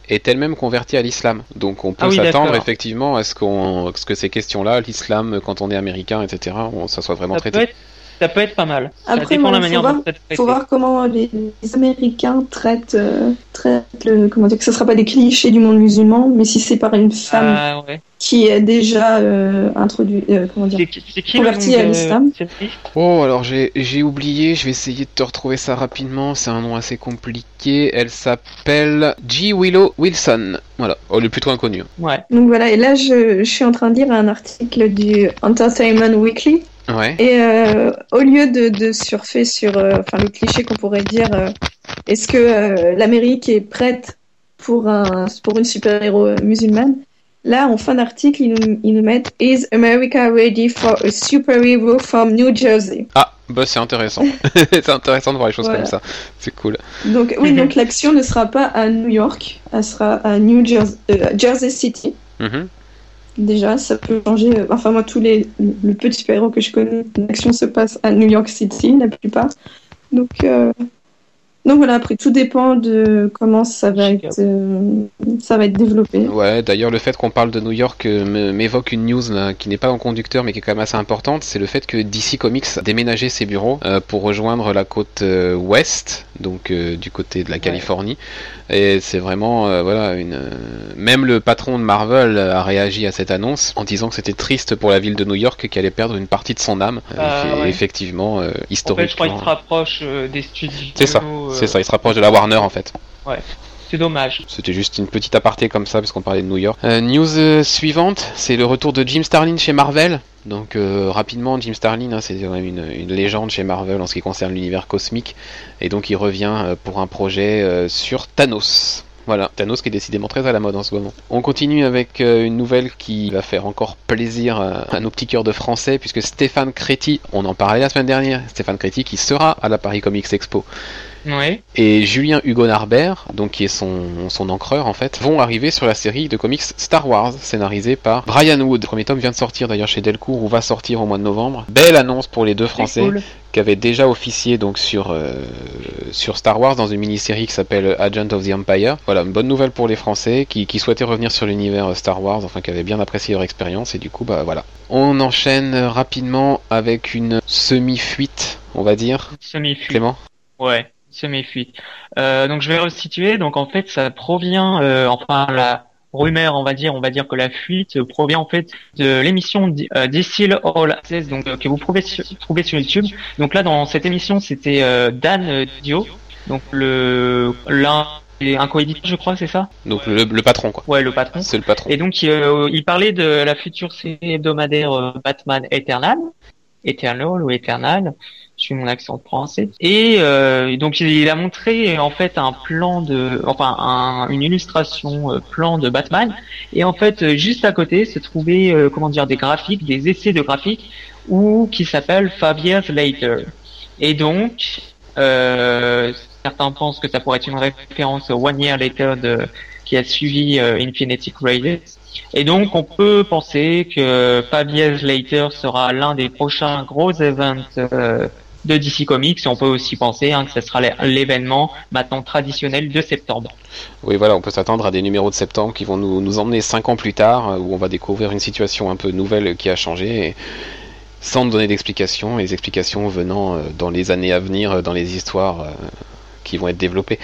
est elle-même convertie à l'islam. Donc on peut Ah oui, s'attendre effectivement à ce, qu'on, à ce que ces questions-là, l'islam quand on est américain, etc., on- ça soit vraiment Ça traité. peut, être, ça peut être pas mal. Après, ça dépend bon, de la faut manière voir- dont c'est traité. faut voir comment les, les Américains traitent, euh, traitent le, comment dire, que ce sera pas des clichés du monde musulman, mais si c'est par une femme Ah, ouais. qui est déjà euh, introduite, euh, comment dire, C'est qui- c'est qui Converti le nom à l'islam. Oh, alors j'ai, j'ai oublié, je vais essayer de te retrouver ça rapidement, c'est un nom assez compliqué. Elle s'appelle G. Willow Wilson. Voilà, oh, elle est plutôt inconnue. Ouais. Donc voilà, et là je, je suis en train de lire un article du Entertainment Weekly, Ouais. et euh, au lieu de, de surfer sur euh, enfin, le cliché qu'on pourrait dire, euh, est-ce que l'Amérique est prête pour, un, pour une super-héros musulmane Là, en fin d'article, ils nous, ils nous mettent Is America ready for a superhero from New Jersey? Ah, bah c'est intéressant. [laughs] c'est intéressant de voir les choses Voilà. comme ça. C'est cool. Donc oui, Mhm. donc l'action ne sera pas à New York, elle sera à New Jersey, euh, Jersey City. Mhm. Déjà, ça peut changer. euh, Enfin, moi, tous les le petit super-héros que je connais, l'action se passe à New York City, la plupart. Donc, euh, donc voilà. Après, tout dépend de comment ça va être, euh, ça va être développé. Ouais, d'ailleurs, le fait qu'on parle de New York me- m'évoque une news là, qui n'est pas en conducteur mais qui est quand même assez importante. C'est le fait que DC Comics a déménagé ses bureaux euh, pour rejoindre la côte euh, ouest, donc euh, du côté de la Californie. Et c'est vraiment, euh, voilà, une. euh, Même le patron de Marvel a réagi à cette annonce en disant que c'était triste pour la ville de New York qui allait perdre une partie de son âme. Euh, Ah, effe- ouais. Effectivement, euh, En fait, historiquement. je crois qu'il se rapproche des studios. C'est ça, C'est ça, il se rapproche de la Warner en fait. C'est dommage. C'était juste une petite aparté comme ça parce qu'on parlait de New York. Euh, news euh, suivante, c'est le retour de Jim Starlin chez Marvel. Donc euh, rapidement, Jim Starlin, hein, c'est quand même une, une légende chez Marvel en ce qui concerne l'univers cosmique, et donc il revient euh, pour un projet euh, sur Thanos. Voilà, Thanos qui est décidément très à la mode en ce moment. On continue avec euh, une nouvelle qui va faire encore plaisir à, à nos petits cœurs de français, puisque Stéphane Créti, on en parlait la semaine dernière, Stéphane Créti qui sera à la Paris Comics Expo Ouais. et Julien Hugo Narbert, donc qui est son, son encreur en fait, vont arriver sur la série de comics Star Wars, scénarisée par Brian Wood. Le premier tome vient de sortir d'ailleurs chez Delcourt ou va sortir au mois de novembre. Belle annonce pour les deux Français cool. qui avaient déjà officié donc sur euh, sur Star Wars dans une mini-série qui s'appelle Agent of the Empire. Voilà, une bonne nouvelle pour les Français qui, qui souhaitaient revenir sur l'univers euh, Star Wars, enfin qui avaient bien apprécié leur expérience et du coup bah voilà. On enchaîne euh, rapidement avec une semi-fuite, on va dire. Semi-fuite. Clément? Ouais, semi-fuite. Euh, donc je vais resituer. Donc en fait, ça provient, euh, enfin la rumeur, on va dire, on va dire que la fuite provient en fait de l'émission D- euh, All Access, donc euh, que vous pouvez sur- trouver sur YouTube. Donc là, dans cette émission, c'était euh, Dan Dio, donc le l'un un coéditeur, je crois, c'est ça? Donc le, le patron quoi. Ouais, le patron. C'est le patron. Et donc, euh, il parlait de la future série hebdomadaire Batman Eternal, Eternal ou Eternal, suis mon accent français. Et euh, donc, il a montré en fait un plan de, enfin, un- une illustration euh, plan de Batman. Et en fait, euh, juste à côté se trouvaient, comment dire, des graphiques, des essais de graphiques, ou qui s'appellent Five Years Later. Et donc, certains pensent que ça pourrait être une référence au One Year Later qui a suivi Infinity Crisis. Et donc, on peut penser que Five Years Later sera l'un des prochains gros events euh, de DC Comics. On peut aussi penser hein, que ce sera l'é- l'événement maintenant traditionnel de septembre. Oui, voilà, on peut s'attendre à des numéros de septembre qui vont nous, nous emmener cinq ans plus tard, euh, où on va découvrir une situation un peu nouvelle qui a changé, et sans donner d'explications, les explications venant euh, dans les années à venir, euh, dans les histoires qui vont être développées.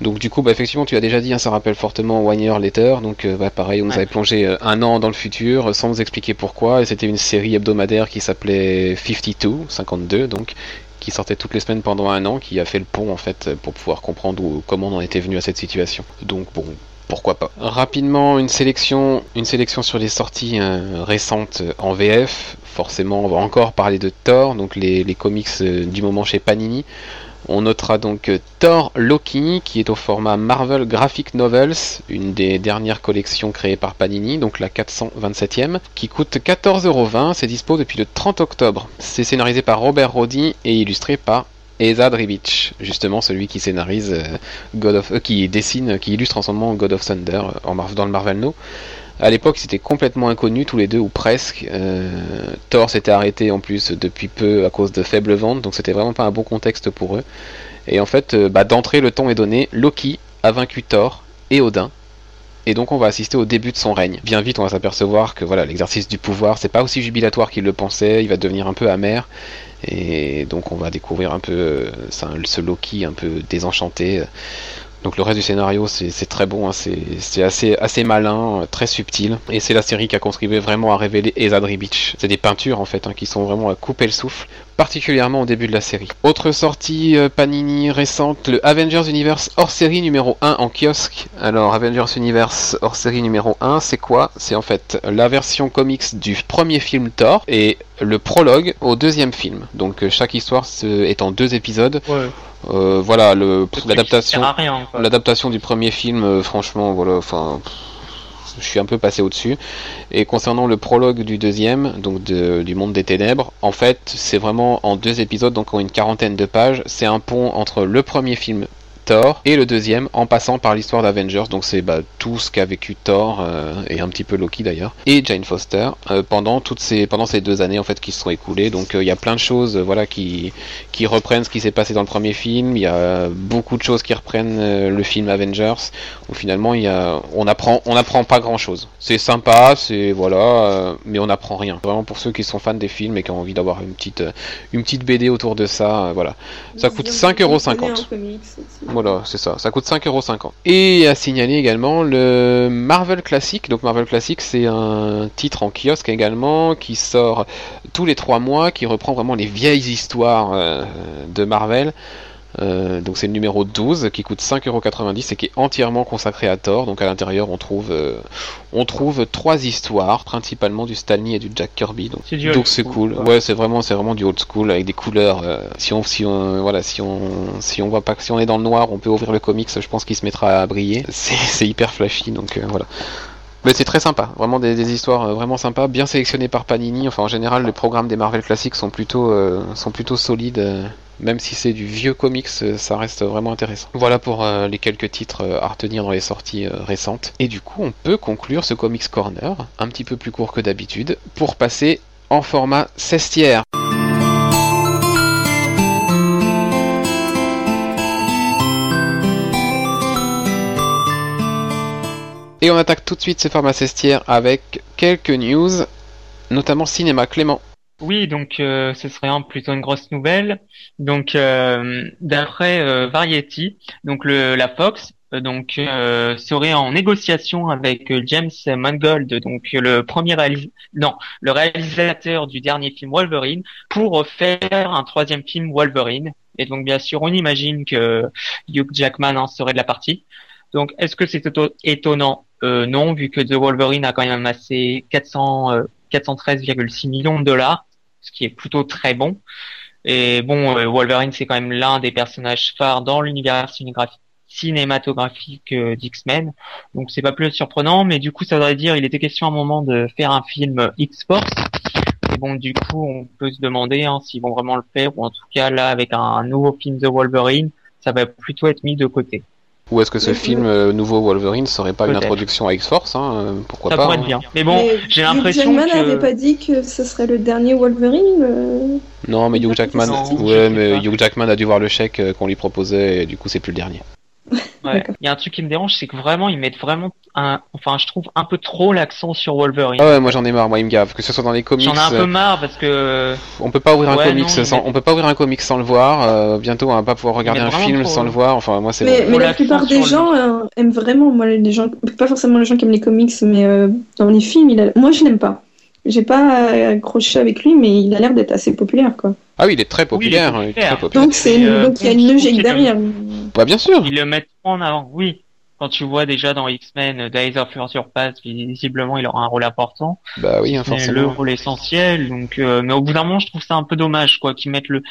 Donc du coup, bah, effectivement, tu as déjà dit, hein, ça rappelle fortement One Year Later, donc euh, bah, pareil, on nous Ouais. avait plongé euh, un an dans le futur, euh, sans nous expliquer pourquoi, et c'était une série hebdomadaire qui s'appelait 52, 52, donc qui sortait toutes les semaines pendant un an, qui a fait le pont en fait pour pouvoir comprendre où- comment on en était venu à cette situation. Donc bon, pourquoi pas. Rapidement, une sélection, une sélection sur les sorties euh, récentes en VF. Forcément, on va encore parler de Thor, donc les, les comics euh, du moment chez Panini. On notera donc euh, Thor Loki, qui est au format Marvel Graphic Novels, une des dernières collections créées par Panini, donc la 427e, qui coûte 14,20€. C'est dispo depuis le 30 octobre. C'est scénarisé par Robert Roddy et illustré par Ezad Ribic, justement celui qui scénarise euh, God of, euh, qui dessine, qui illustre en ce moment God of Thunder dans le Marvel No. À l'époque, c'était complètement inconnu tous les deux ou presque. Euh, Thor s'était arrêté en plus depuis peu à cause de faibles ventes, donc c'était vraiment pas un bon contexte pour eux. Et en fait, euh, bah, d'entrée, le ton est donné. Loki a vaincu Thor et Odin et donc on va assister au début de son règne. Bien vite, on va s'apercevoir que voilà, l'exercice du pouvoir, c'est pas aussi jubilatoire qu'il le pensait, il va devenir un peu amer, et donc on va découvrir un peu euh, ce Loki un peu désenchanté. Donc le reste du scénario c'est très bon, hein. c'est assez, assez malin, très subtil, et c'est la série qui a contribué vraiment à révéler Ezadri Beach. C'est des peintures en fait hein, qui sont vraiment à couper le souffle particulièrement au début de la série. Autre sortie euh, Panini récente, le Avengers Universe hors série numéro 1 en kiosque. Alors Avengers Universe hors série numéro 1, c'est quoi? C'est en fait la version comics du premier film Thor et le prologue au deuxième film. Donc euh, chaque histoire est en deux épisodes. Euh, voilà l'adaptation l'adaptation du premier film franchement voilà enfin je suis un peu passé au-dessus. Et concernant le prologue du deuxième, donc du monde des ténèbres, en fait, c'est vraiment en deux épisodes, donc en une quarantaine de pages. C'est un pont entre le premier film Thor et le deuxième en passant par l'histoire d'Avengers. Donc c'est bah, tout ce qu'a vécu Thor euh, et un petit peu Loki d'ailleurs et Jane Foster euh, pendant toutes ces pendant ces deux années en fait qui se sont écoulées. Donc euh, il y a plein de choses voilà qui qui reprennent ce qui s'est passé dans le premier film. Il y a beaucoup de choses qui reprennent le film Avengers. Où finalement il y a on apprend on apprend pas grand chose. C'est sympa, c'est voilà, mais on apprend rien. Vraiment pour ceux qui sont fans des films et qui ont envie d'avoir une petite une petite BD autour de ça, voilà. Ça coûte 5,50€. Voilà, c'est ça. Ça coûte 5,50€. Et à signaler également le Marvel Classic. Donc Marvel Classic, c'est un titre en kiosque également qui sort tous les 3 mois, qui reprend vraiment les vieilles histoires euh, de Marvel. Euh, donc c'est le numéro 12 qui coûte 5,90€ et qui est entièrement consacré à Thor. Donc à l'intérieur on trouve euh, on trouve trois histoires, principalement du Stanley et du Jack Kirby. Donc c'est cool. Ouais, c'est vraiment c'est vraiment du old school avec des couleurs. Euh, si on si on voilà si on si on voit pas si on est dans le noir, on peut ouvrir le comics. Je pense qu'il se mettra à briller. [laughs] C'est hyper flashy donc voilà. Mais c'est très sympa, vraiment des, histoires vraiment sympas, bien sélectionnées par Panini. Enfin, en général, les programmes des Marvel classiques sont plutôt, sont plutôt solides même si c'est du vieux comics, euh, ça reste vraiment intéressant. Voilà pour euh, les quelques titres euh, à retenir dans les sorties récentes. Et du coup, on peut conclure ce Comics Corner, un petit peu plus court que d'habitude, pour passer en format 16 tiers. Et on attaque tout de suite ce format 16 tiers avec quelques news, notamment cinéma. Clément. Oui, donc euh, ce serait plutôt une grosse nouvelle. Donc euh, d'après euh, Variety, donc le, la Fox donc serait en négociation avec James Mangold, donc le premier non, le réalisateur du dernier film Wolverine, pour faire un troisième film Wolverine. Et donc bien sûr, on imagine que Hugh Jackman en serait de la partie. Donc est-ce que c'est étonnant? Non, vu que The Wolverine a quand même amassé 400 413,6 millions de dollars ce qui est plutôt très bon. Et bon, euh, Wolverine, c'est quand même l'un des personnages phares dans l'univers cinématographique euh, d'X-Men. Donc c'est pas plus surprenant, mais du coup, ça voudrait dire, il était question à un moment de faire un film X-Force. Et bon, du coup, on peut se demander hein, s'ils vont vraiment le faire, ou en tout cas, là, avec un nouveau film de Wolverine, ça va plutôt être mis de côté. Ou est-ce que ce film euh, nouveau Wolverine serait pas une introduction à X-Force hein, euh, Pourquoi ça pas pourrait être hein. bien. Mais bon, j'ai l'impression que... Hugh Jackman n'avait pas dit que ce serait le dernier Wolverine euh, Non, mais Hugh Jackman, ouais, mais Hugh Jackman a dû voir le chèque qu'on lui proposait et du coup c'est plus le dernier. Ouais. Il y a un truc qui me dérange, c'est que vraiment ils mettent vraiment un, enfin je trouve un peu trop l'accent sur Wolverine. Ah ouais, moi j'en ai marre, moi il me gave, que ce soit dans les comics. J'en ai un peu marre parce que. On peut pas ouvrir un comics sans, on peut pas ouvrir un comics sans le voir. Euh, bientôt on va pas pouvoir regarder un film sans le voir. Enfin moi c'est. Mais, mais la plupart des gens euh, aiment vraiment, moi les gens, pas forcément les gens qui aiment les comics, mais euh, dans les films, il a... moi je l'aime pas. J'ai pas accroché avec lui, mais il a l'air d'être assez populaire quoi. Ah oui, il est très populaire. il est très populaire. Donc c'est donc il y a une logique derrière. Bah bien sûr. Ils le mettent en avant, oui quand tu vois déjà dans X-Men Days of Future Past, visiblement il aura un rôle important. Bah oui, hein, forcément. Le rôle essentiel. Donc, euh, mais au bout d'un moment, je trouve ça un peu dommage, quoi, qu'ils mettent le,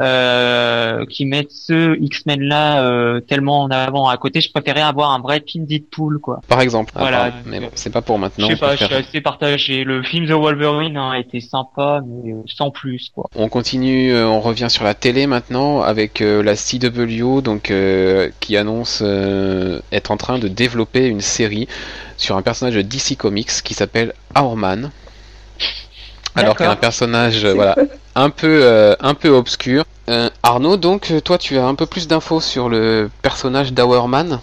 euh, qu'ils mettent ce X-Men là euh, tellement en avant. À côté, je préférais avoir un vrai Pin Deadpool, quoi. Par exemple. Voilà. mais bon, c'est pas pour maintenant. Je sais pas, je suis assez partagé. Le film The Wolverine hein, a été sympa, mais sans plus, quoi. On continue, on revient sur la télé maintenant avec la CW, donc qui annonce être en en train de développer une série sur un personnage de DC Comics qui s'appelle Hourman. Alors qu'un personnage [laughs] voilà un peu euh, un peu obscur. Euh, Arnaud, donc toi tu as un peu plus d'infos sur le personnage d'Hourman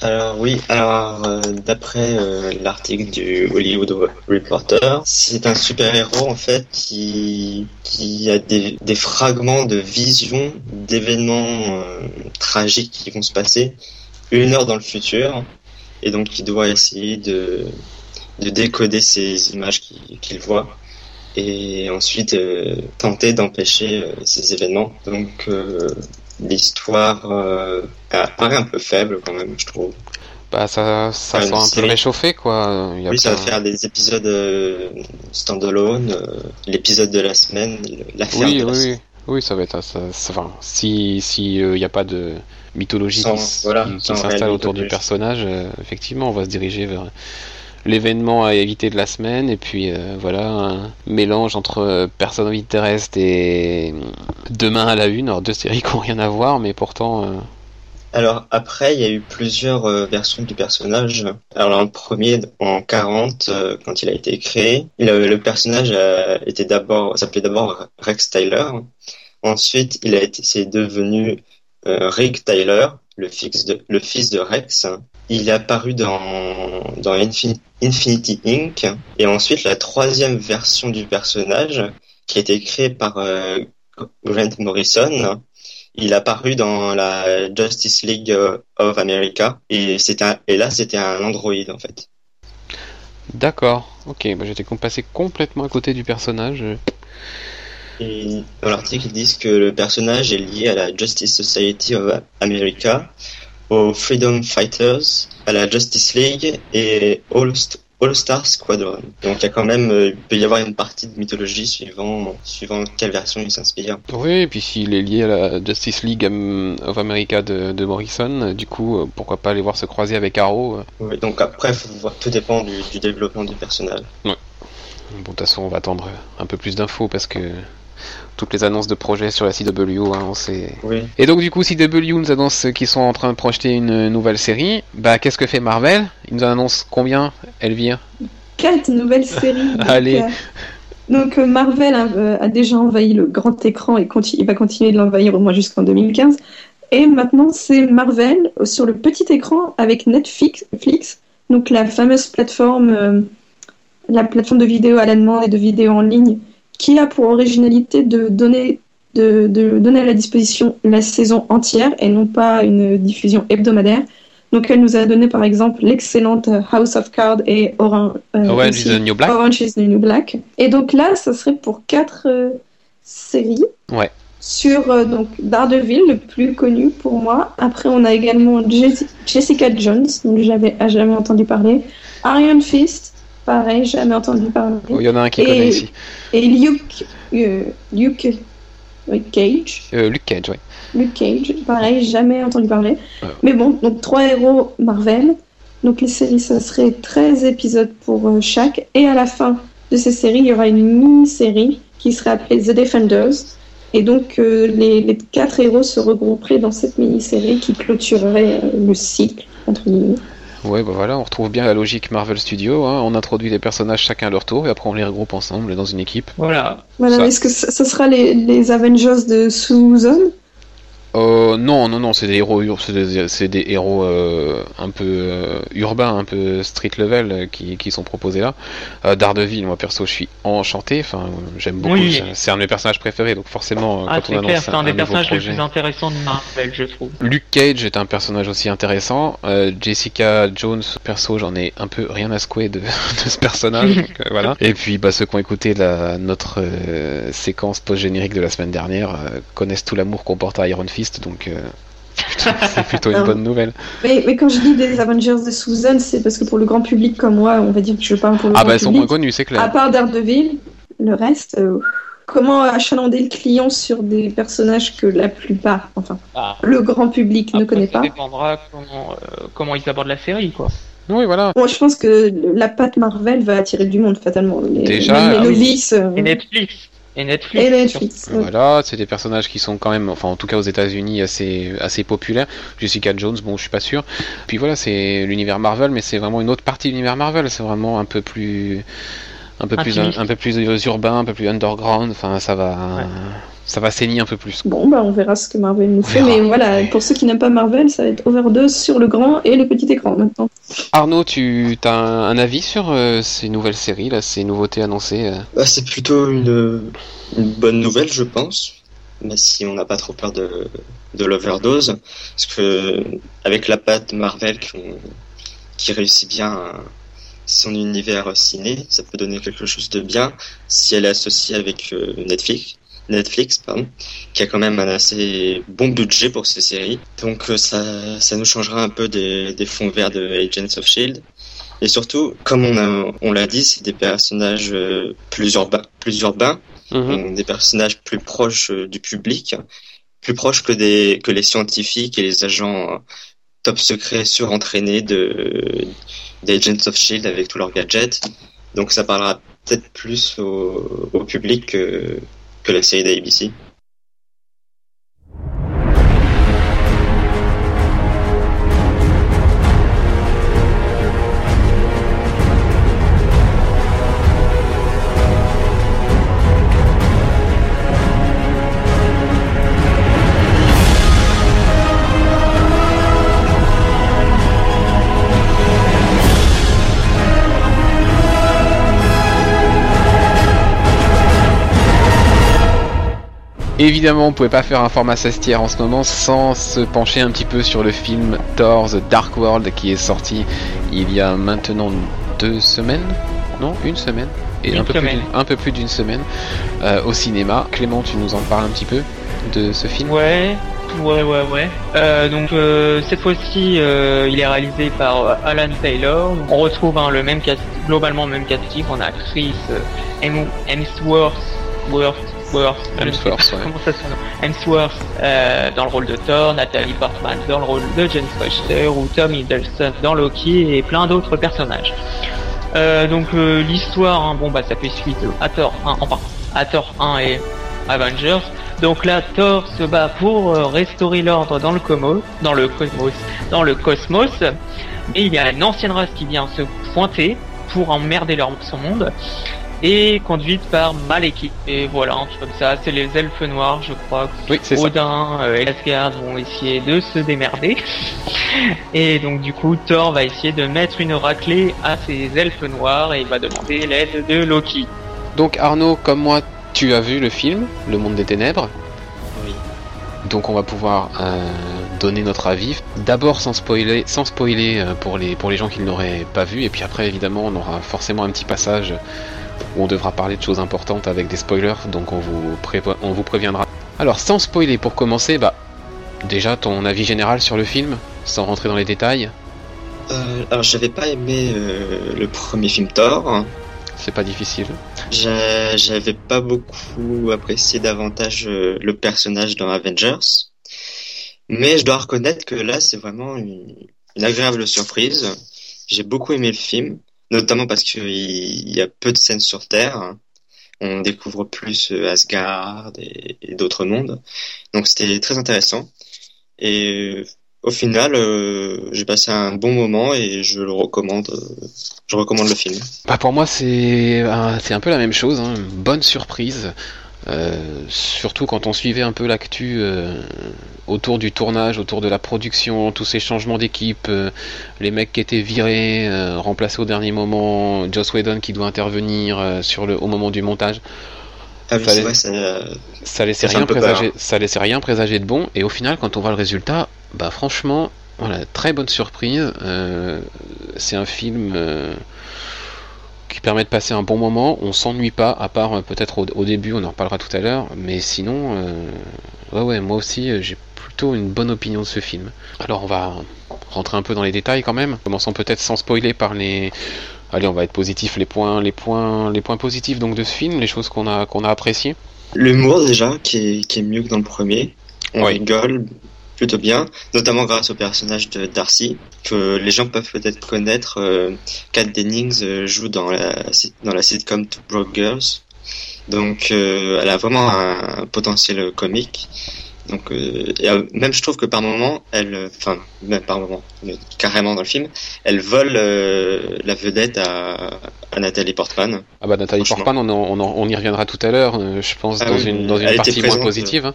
Alors oui, alors euh, d'après euh, l'article du Hollywood Reporter, c'est un super-héros en fait qui, qui a des, des fragments de vision d'événements euh, tragiques qui vont se passer une heure dans le futur et donc qui doit essayer de, de décoder ces images qu'il voit et ensuite tenter d'empêcher ces événements. Donc l'histoire euh, paraît un peu faible quand même, je trouve. Bah ça, ça sent un peu réchauffé quoi. oui, ça va faire des épisodes euh, standalone, euh, l'épisode de la semaine, l'affaire oui, de la oui, semaine. Oui, ça va être ça. Enfin, si si il euh, n'y a pas de mythologie qui, voilà, qui, s'installe autour du personnage, effectivement, on va se diriger vers l'événement à éviter de la semaine et puis euh, voilà un mélange entre euh, Personne en terrestre et euh, Demain à la une, alors deux séries [laughs] qui n'ont rien à voir mais pourtant alors après, il y a eu plusieurs versions du personnage. Alors le premier en 40, quand il a été créé, le personnage était d'abord s'appelait d'abord Rex Tyler. Ensuite, il a été c'est devenu Rick Tyler, le fils de le fils de Rex. Il est apparu dans, dans Infinity Inc. Et ensuite, la troisième version du personnage, qui a été créée par euh, Grant Morrison, il est apparu dans la Justice League of America. Et, un, et là, c'était un android, en fait. D'accord, ok, bah, j'étais passé complètement à côté du personnage. Et dans l'article, ils disent que le personnage est lié à la Justice Society of America aux Freedom Fighters, à la Justice League et All, All Star Squadron. Donc il y a quand même, euh, il peut y avoir une partie de mythologie suivant, suivant quelle version il s'inspire. Oui, et puis s'il est lié à la Justice League um, of America de, de Morrison, du coup, euh, pourquoi pas aller voir se croiser avec Arrow. Euh. Oui, donc après, faut voir, tout dépend du, du développement du personnage. Ouais. Bon, de toute façon, on va attendre un peu plus d'infos parce que toutes les annonces de projets sur la CW. Hein, oui. Et donc du coup, CW nous annonce qu'ils sont en train de projeter une nouvelle série. Bah, qu'est-ce que fait Marvel? Il nous annonce combien, Elvire? Quatre nouvelles séries. [laughs] Allez. donc euh, euh, Marvel euh, a, déjà envahi le grand écran et il va continuer de l'envahir au moins jusqu'en 2015. Et maintenant, c'est Marvel sur le petit écran avec Netflix, donc la fameuse plateforme, la plateforme de vidéo à la demande et de vidéo en ligne qui a pour originalité de donner, de, de donner à la disposition la saison entière et non pas une diffusion hebdomadaire. Donc elle nous a donné par exemple l'excellente House of Cards et Orange, euh, Orange, is the New Black. Orange is the New Black. Et donc là, ça serait pour quatre euh, séries. Ouais. Sur euh, donc Daredevil, le plus connu pour moi. Après, on a également Jessica Jones, dont j'avais jamais entendu parler. Iron Fist, Pareil, jamais entendu parler. Il y en a un qui et, connaît ici. Et Luke, euh, Luke, Cage. Euh, Luke Cage, oui. Luke Cage, pareil, jamais entendu parler. Mais bon, donc trois héros Marvel. Donc les séries, ça serait 13 épisodes pour euh, chaque. Et à la fin de ces séries, il y aura une mini-série qui serait appelée The Defenders. Et donc les, les, quatre héros se regrouperaient dans cette mini-série qui clôturerait le cycle, entre guillemets. Ouais, bah voilà, on retrouve bien la logique Marvel Studio. Hein. On introduit des personnages chacun à leur tour et après on les regroupe ensemble dans une équipe. Voilà. Voilà, est-ce que ce sera les, les Avengers de Susan euh, non, non, non, c'est des héros, c'est des, des, héros euh, un peu euh, urbains, un peu street level qui, qui sont proposés là. Daredevil, moi perso, je suis enchanté. Enfin, j'aime beaucoup. C'est un de mes personnages préférés, donc forcément, ah, quand on annonce c'est un, un, des personnages les plus intéressants de Marvel, je trouve. Luke Cage est un personnage aussi intéressant. Jessica Jones, perso, j'en ai un peu rien à secouer de, [laughs] de ce personnage. [laughs] donc, voilà. Et puis, bah, ceux qui ont écouté la, notre séquence post-générique de la semaine dernière connaissent tout l'amour qu'on porte à Iron Fist, donc [laughs] c'est plutôt une bonne nouvelle. Mais, mais, quand je dis des Avengers de Susan, c'est parce que pour le grand public comme moi, on va dire que je parle pour le ah grand bah, public. Ah bah, ils sont moins connus, c'est clair. À part Daredevil, le reste, euh, comment achalander le client sur des personnages que la plupart, enfin, ah. le grand public Après, ne connaît ça pas? dépendra comment, euh, comment ils abordent la série, quoi. Oui, voilà. Moi, je pense que la patte Marvel va attirer du monde fatalement. Les, Déjà, les ah novices. euh, Et Netflix. Et Netflix. et Netflix. Voilà, c'est des personnages qui sont quand même, enfin en tout cas aux États-Unis, assez assez populaires. Jessica Jones, bon, je suis pas sûr. Puis voilà, c'est l'univers Marvel, mais c'est vraiment une autre partie de l'univers Marvel. C'est vraiment un peu plus un peu plus un, peu plus urbain, un peu plus underground. Enfin, ça va. Ça va saigner un peu plus. Bon, bah on verra ce que Marvel nous fait. Mais voilà, pour ceux qui n'aiment pas Marvel, ça va être Overdose sur le grand et le petit écran maintenant. Arnaud, tu as un, avis sur euh, ces nouvelles séries, là, ces nouveautés annoncées euh? Bah, C'est plutôt une, une, bonne nouvelle, je pense. Mais si on n'a pas trop peur de, de l'overdose. Parce que avec la patte Marvel qui réussit bien son univers ciné, ça peut donner quelque chose de bien si elle est associée avec euh, Netflix. Netflix, pardon, qui a quand même un assez bon budget pour ces séries. Donc euh, ça, ça nous changera un peu des, des fonds verts de Agents of Shield. Et surtout, comme on a, on l'a dit, c'est des personnages euh, plus urbains, plus urbains, mhm. des personnages plus proches du public, plus proches que des que les scientifiques et les agents top secrets surentraînés de des Agents of Shield avec tous leurs gadgets. Donc ça parlera peut-être plus au, au public que que la série d'ABC. Évidemment, on pouvait pas faire un format sestière en ce moment sans se pencher un petit peu sur le film Thor The Dark World qui est sorti il y a maintenant deux semaines, non, une semaine et un peu, plus un peu plus d'une semaine euh, au cinéma. Clément, tu nous en parles un petit peu de ce film? Ouais, ouais, ouais, ouais. Euh, donc euh, cette fois-ci, il est réalisé par Alan Taylor. On retrouve hein, le même cast, globalement le même casting. On a Chris Hemsworth, Worth, [laughs] Hemsworth, euh, dans le rôle de Thor, Natalie Portman dans le rôle de Jane Foster ou Tom Hiddleston dans Loki et plein d'autres personnages. Euh, donc euh, l'histoire, hein, bon bah ça fait suite à Thor 1, enfin à Thor 1 et Avengers. Donc là, Thor se bat pour restaurer l'ordre dans le cosmos, dans le cosmos, dans le cosmos. Mais il y a une ancienne race qui vient se pointer pour emmerder leur, son monde et conduite par Malekith. Et voilà, un truc comme ça, c'est les elfes noirs, je crois. Oui, c'est Odin euh, et Asgard vont essayer de se démerder. [laughs] et donc du coup, Thor va essayer de mettre une raclée à ces elfes noirs et il va demander l'aide de Loki. Donc Arnaud, comme moi, tu as vu le film Le Monde des Ténèbres. Oui. Donc on va pouvoir euh, donner notre avis. D'abord sans spoiler, sans spoiler euh, pour les pour les gens qui ne l'auraient pas vu, et puis après évidemment on aura forcément un petit passage où on devra parler de choses importantes avec des spoilers, donc on vous, on vous préviendra. Alors sans spoiler pour commencer, bah déjà ton avis général sur le film, sans rentrer dans les détails. Euh, alors j'avais pas aimé euh, le premier film Thor. C'est pas difficile. J'avais pas beaucoup apprécié davantage euh, le personnage dans Avengers. Mais je dois reconnaître que là c'est vraiment une agréable surprise. J'ai beaucoup aimé le film notamment parce qu'il y a peu de scènes sur Terre. On découvre plus euh, Asgard et, d'autres mondes. Donc c'était très intéressant. Et au final, euh, j'ai passé un bon moment et je le recommande. Euh, je recommande le film. Bah pour moi, c'est c'est un peu la même chose. Hein. Bonne surprise. Euh, surtout quand on suivait un peu l'actu euh, autour du tournage, autour de la production, tous ces changements d'équipe, euh, les mecs qui étaient virés, remplacés au dernier moment, Joss Whedon qui doit intervenir sur le, au moment du montage. Ah ça, ça, laissait rien présager, ça laissait rien présager de bon. Et au final, quand on voit le résultat, bah franchement, voilà, très bonne surprise. c'est un film qui permet de passer un bon moment. On s'ennuie pas, à part euh, peut-être au, début, on en reparlera tout à l'heure. Mais sinon, euh, ouais, ouais, moi aussi, euh, j'ai plutôt une bonne opinion de ce film. Alors, on va rentrer un peu dans les détails quand même. Commençons peut-être sans spoiler par les. Allez, on va être positif. Les points, les points, les points positifs donc de ce film, les choses qu'on a qu'on a appréciées. L'humour déjà, qui est, qui est mieux que dans le premier. On rigole plutôt bien, notamment grâce au personnage de Darcy, que les gens peuvent peut-être connaître. Euh, Kat Dennings euh, joue dans la, dans la sitcom Two Broke Girls. Donc euh, elle a vraiment un potentiel comique. Donc, euh, et, euh, même je trouve que par moment, elle, enfin, même par moment, mais carrément dans le film, elle vole euh, la vedette à, à Nathalie Portman. Ah bah Nathalie. Portman, on, en- on, en- on y reviendra tout à l'heure, je pense, Ah dans oui, une, dans une partie moins positive. hein.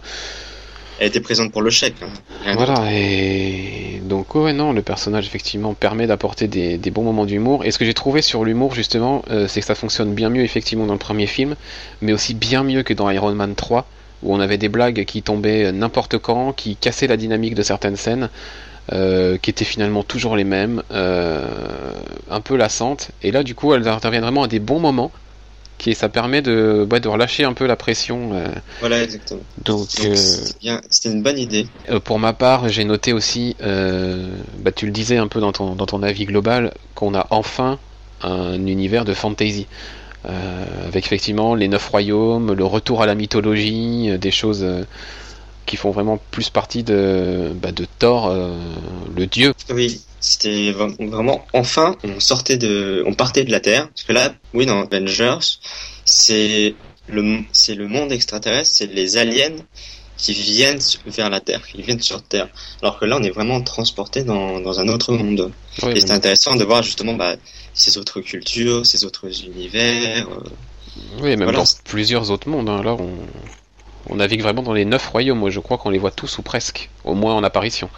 Elle était présente pour le chèque. hein. Voilà, et donc ouais, non, le personnage effectivement permet d'apporter des, des bons moments d'humour. Et ce que j'ai trouvé sur l'humour justement, euh, c'est que ça fonctionne bien mieux effectivement dans le premier film, mais aussi bien mieux que dans Iron Man 3, où on avait des blagues qui tombaient n'importe quand, qui cassaient la dynamique de certaines scènes, euh, qui étaient finalement toujours les mêmes, euh, un peu lassantes. Et là, du coup, elles interviennent vraiment à des bons moments. Qui, ça permet de, ouais, de relâcher un peu la pression. euh, Voilà, exactement. donc, euh, c'était c'était une bonne idée. euh, pour ma part, j'ai noté aussi, euh, bah, tu le disais un peu dans ton, dans ton avis global, qu'on a enfin un univers de fantasy. Euh, avec effectivement les neuf royaumes, le retour à la mythologie, euh, des choses euh, qui font vraiment plus partie de, bah, de Thor, euh, le dieu. Oui, c'était vra- vraiment enfin on sortait de, on partait de la Terre. Parce que là, oui, dans Avengers, c'est le, c'est le monde extraterrestre, c'est les aliens qui viennent vers la Terre, qui viennent sur Terre. Alors que là, on est vraiment transporté dans, dans un autre monde. Et c'est intéressant de voir justement bah, ces autres cultures, ces autres univers. euh, oui, même voilà. dans plusieurs autres mondes. hein. Là, on, on navigue vraiment dans les neuf royaumes. Moi, je crois qu'on les voit tous ou presque, au moins en apparition.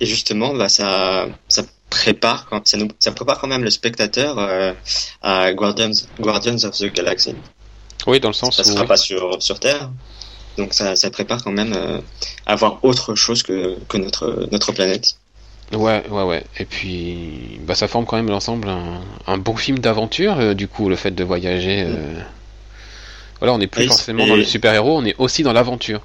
Et justement, bah, ça, ça prépare, quand- ça, nous, ça prépare quand même le spectateur euh, à Guardians, Guardians of the Galaxy. Oui, dans le sens Ça où sera pas sur, sur Terre. Donc ça, ça prépare quand même euh, à voir autre chose que, que notre, notre planète. Ouais, ouais, ouais. Et puis, bah, ça forme quand même l'ensemble un, un bon film d'aventure, euh, du coup, le fait de voyager. euh, Voilà, on n'est plus forcément et- dans le super-héros, on est aussi dans l'aventure.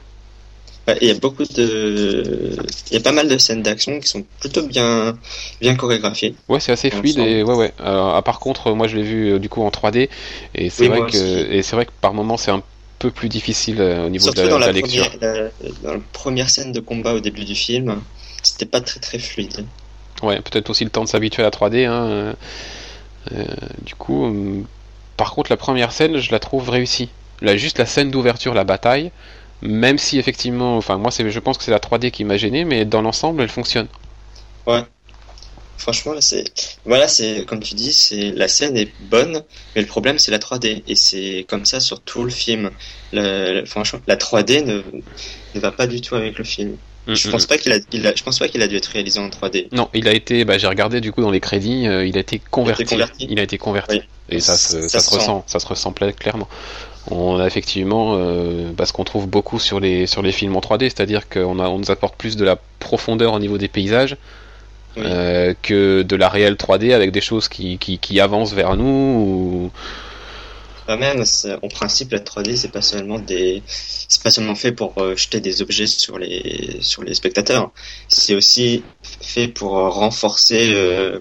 Ouais, Il y a beaucoup de, il y a pas mal de scènes d'action qui sont plutôt bien, bien chorégraphiées. Ouais, c'est assez fluide et ouais, ouais. Ah, par contre, moi, je l'ai vu euh, du coup en 3D et c'est Oui, vrai que aussi. et c'est vrai que par moment c'est un peu plus difficile euh, au niveau Surtout de la, dans de la la, lecture. première, la, dans la première scène de combat au début du film, c'était pas très très fluide. Ouais, peut-être aussi le temps de s'habituer à la 3D. Hein. euh, euh, du coup, euh, par contre, la première scène, je la trouve réussie. Là, juste la scène d'ouverture, la bataille, même si effectivement, enfin, moi, je pense que c'est la 3D qui m'a gêné, mais dans l'ensemble, elle fonctionne. Franchement, là, c'est, voilà, c'est, comme tu dis, c'est, la scène est bonne, mais le problème, c'est la 3D. Et c'est comme ça sur tout le film. Franchement, la 3D ne, ne va pas du tout avec le film. Je Mm, pense mm. pas qu'il a, il a- je pense pas qu'il a dû être réalisé en 3D. Non, il a été, bah, j'ai regardé du coup dans les crédits, euh, il a été converti. converti. Il a été converti. Oui. Et ça, se, Ça ça, se se ressent, ça se ressent clairement. On a effectivement, euh, bah, ce qu'on trouve beaucoup sur les sur les films en 3D, c'est-à-dire qu'on a, on nous apporte plus de la profondeur au niveau des paysages Oui. euh, que de la réelle 3D avec des choses qui, qui, qui avancent vers nous. Ou... Quand même, en principe, la 3D, c'est pas seulement des, c'est pas seulement fait pour euh, jeter des objets sur les, sur les spectateurs. C'est aussi fait pour euh, renforcer euh,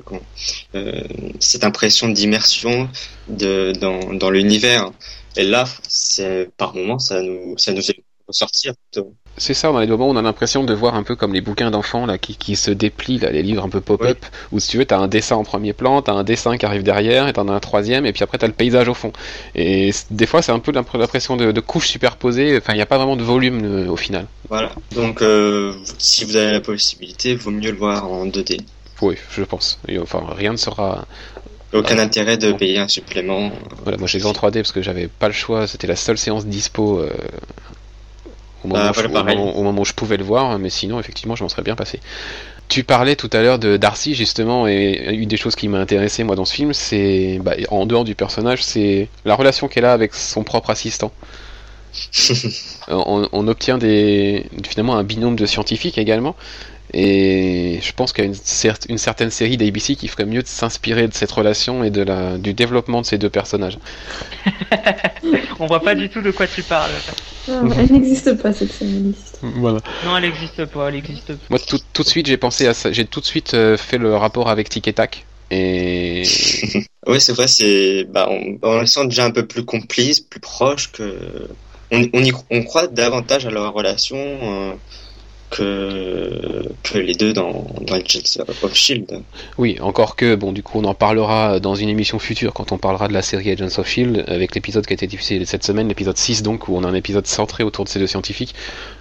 euh, cette impression d'immersion de, dans, dans l'univers. Et là, c'est, par moment, ça nous, ça nous fait ressortir. C'est ça, dans les moments où on a l'impression de voir un peu comme les bouquins d'enfants là qui, qui se déplient, là, les livres un peu pop-up, où si tu veux, t'as un dessin en premier plan, t'as un dessin qui arrive derrière, et t'en as un troisième, et puis après t'as le paysage au fond. Et des fois, c'est un peu l'impr- l'impression de, de couches superposées, enfin, il n'y a pas vraiment de volume euh, au final. Voilà. Donc, euh, si vous avez la possibilité, vaut mieux le voir en 2D. Oui, je pense. Et, enfin, rien ne sera. Aucun intérêt de payer un supplément. Voilà, moi j'ai vu en 3D parce que j'avais pas le choix, c'était la seule séance dispo euh, au, moment Ah, où je, voilà, au moment- au moment où je pouvais le voir, mais sinon, effectivement, je m'en serais bien passé. Tu parlais tout à l'heure de Darcy, justement, et une des choses qui m'a intéressé, moi, dans ce film, c'est, bah, en dehors du personnage, c'est la relation qu'elle a avec son propre assistant. [laughs] on, on obtient des, finalement un binôme de scientifiques également. Et je pense qu'il y a une, cer- une certaine série d'ABC qui ferait mieux de s'inspirer de cette relation et de la, du développement de ces deux personnages. [laughs] On voit pas du tout de quoi tu parles. Ah, elle n'existe pas cette scénariste. Voilà. Non, elle existe pas, elle existe pas. Moi, tout, tout de suite, j'ai pensé à ça. J'ai tout de suite euh, fait le rapport avec Tic et Tac. Et [laughs] Oui, c'est vrai, c'est, bah, on, on les sent déjà un peu plus complices, plus proches que, on, on, y, on croit davantage à leur relation, euh, que, les deux dans, dans Agents of Shield. Oui, encore que, bon, du coup, on en parlera dans une émission future quand on parlera de la série Agents of Shield, avec l'épisode qui a été diffusé cette semaine, l'épisode 6, donc, où on a un épisode centré autour de ces deux scientifiques.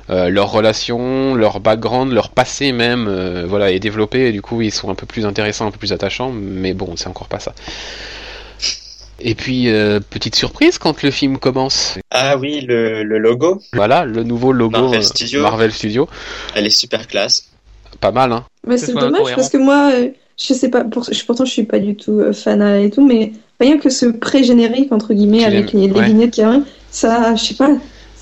Euh, leur relation, leur background, leur passé même, euh, voilà, est développé, et du coup, ils sont un peu plus intéressants, un peu plus attachants, mais bon, c'est encore pas ça. Et puis, euh, petite surprise quand le film commence. Ah oui, le, le logo. Voilà, le nouveau logo Marvel euh, Studio. Marvel Studio. Elle est super classe. Pas mal, hein. Mais Ce c'est dommage cohérent. parce que moi, euh, je sais pas, pour, je- pourtant je suis pas du tout fan à- et tout, mais rien que ce pré-générique, entre guillemets, avec les, les ouais. vignettes qui arrivent, ça, je sais pas,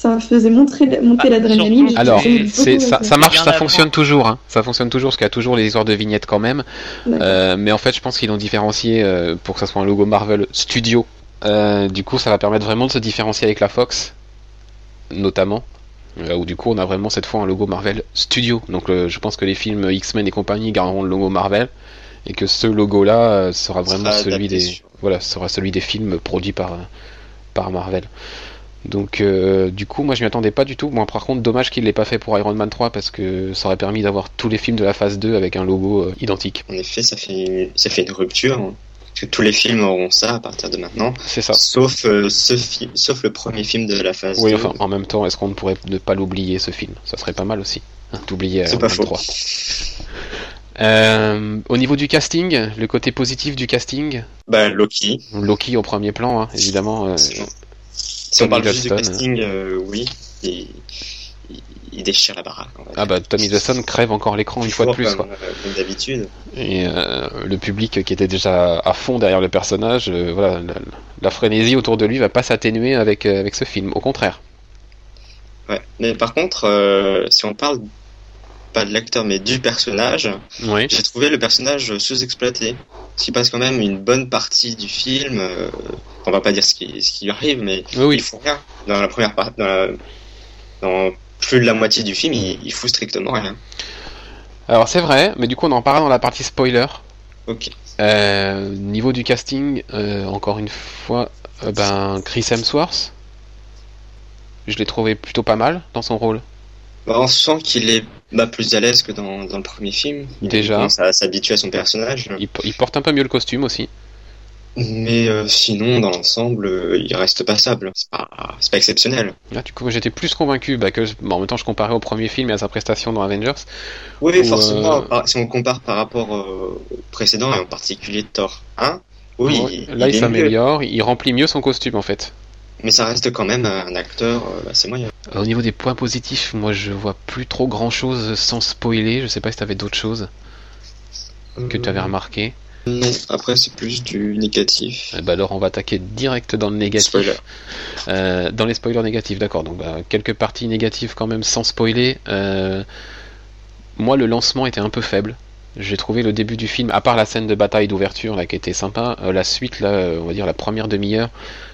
ça faisait monter, monter Ah, l'adrénaline. Alors, c'est ça, ça marche, ça fonctionne toujours. Hein. Ça fonctionne toujours parce qu'il y a toujours les histoires de vignettes quand même. Euh, mais en fait, je pense qu'ils l'ont différencié euh, pour que ça soit un logo Marvel Studio. Euh, du coup, ça va permettre vraiment de se différencier avec la Fox, notamment. Là où du coup, on a vraiment cette fois un logo Marvel Studio. Donc, euh, je pense que les films X-Men et compagnie garderont le logo Marvel et que ce logo-là sera vraiment Sera celui des voilà sera celui des films produits par par Marvel. Donc euh, du coup moi je m'y attendais pas du tout. Bon par contre dommage qu'il l'ait pas fait pour Iron Man 3 parce que ça aurait permis d'avoir tous les films de la phase 2 avec un logo euh, identique. En effet, ça fait, ça fait une rupture. hein. Parce que tous les films auront ça à partir de maintenant. C'est ça. Sauf, euh, ce fi- sauf le premier film de la phase Oui 2. enfin en même temps est-ce qu'on ne pourrait ne pas l'oublier ce film? Ça serait pas mal aussi hein, d'oublier C'est Iron pas Man faux. 3. Euh, au niveau du casting, le côté positif du casting, Bah, Loki. Loki au premier plan hein, évidemment. euh, Si on- parle juste du casting, euh, oui. Il, il, il déchire la baraque. ah bah Tommy Hiddleston crève encore l'écran une fois de plus quoi. comme, euh, comme d'habitude. Et euh, le public qui était déjà à fond derrière le personnage, euh, voilà, la, la frénésie autour de lui va pas s'atténuer avec, euh, avec ce film. Au contraire. Ouais. Mais par contre, euh, si on parle pas de l'acteur mais du personnage, Oui. j'ai trouvé le personnage sous-exploité. Qui passe quand même une bonne partie du film. euh, on va pas dire ce qui, ce qui lui arrive, mais Oui, oui. il fout rien. Dans la première partie, dans, la- dans plus de la moitié du film, il, il fout strictement rien. Alors c'est vrai, mais du coup on en parlera dans la partie spoiler. Ok. Euh, niveau du casting, euh, encore une fois, euh, ben Chris Hemsworth, je l'ai trouvé plutôt pas mal dans son rôle. Bah, on sent qu'il est bah, plus à l'aise que dans, dans le premier film. Il Déjà. commence à s'habituer à son personnage. Il, po- il porte un peu mieux le costume aussi. Mais euh, sinon, dans l'ensemble, euh, il reste passable. C'est pas, pas exceptionnel. Là, du coup, j'étais plus convaincu bah, que, bon, en même temps, je comparais au premier film et à sa prestation dans Avengers. Oui, Ou, forcément, euh, par- si on compare par rapport au précédent, et en particulier Thor 1, oui, là, il s'améliore, il remplit mieux son costume en fait. Mais ça reste quand même un acteur euh, assez moyen. Au niveau des points positifs, moi je vois plus trop grand chose sans spoiler. Je sais pas si t'avais d'autres choses que tu avais Euh, remarqué. Non, après c'est plus du négatif. Ben alors on va attaquer direct dans le négatif. Spoiler. Euh, dans les spoilers négatifs, d'accord. Donc bah, quelques parties négatives quand même sans spoiler. Euh, moi le lancement était un peu faible. J'ai trouvé le début du film, à part la scène de bataille d'ouverture là qui était sympa, euh, la suite là, on va dire la première demi-heure,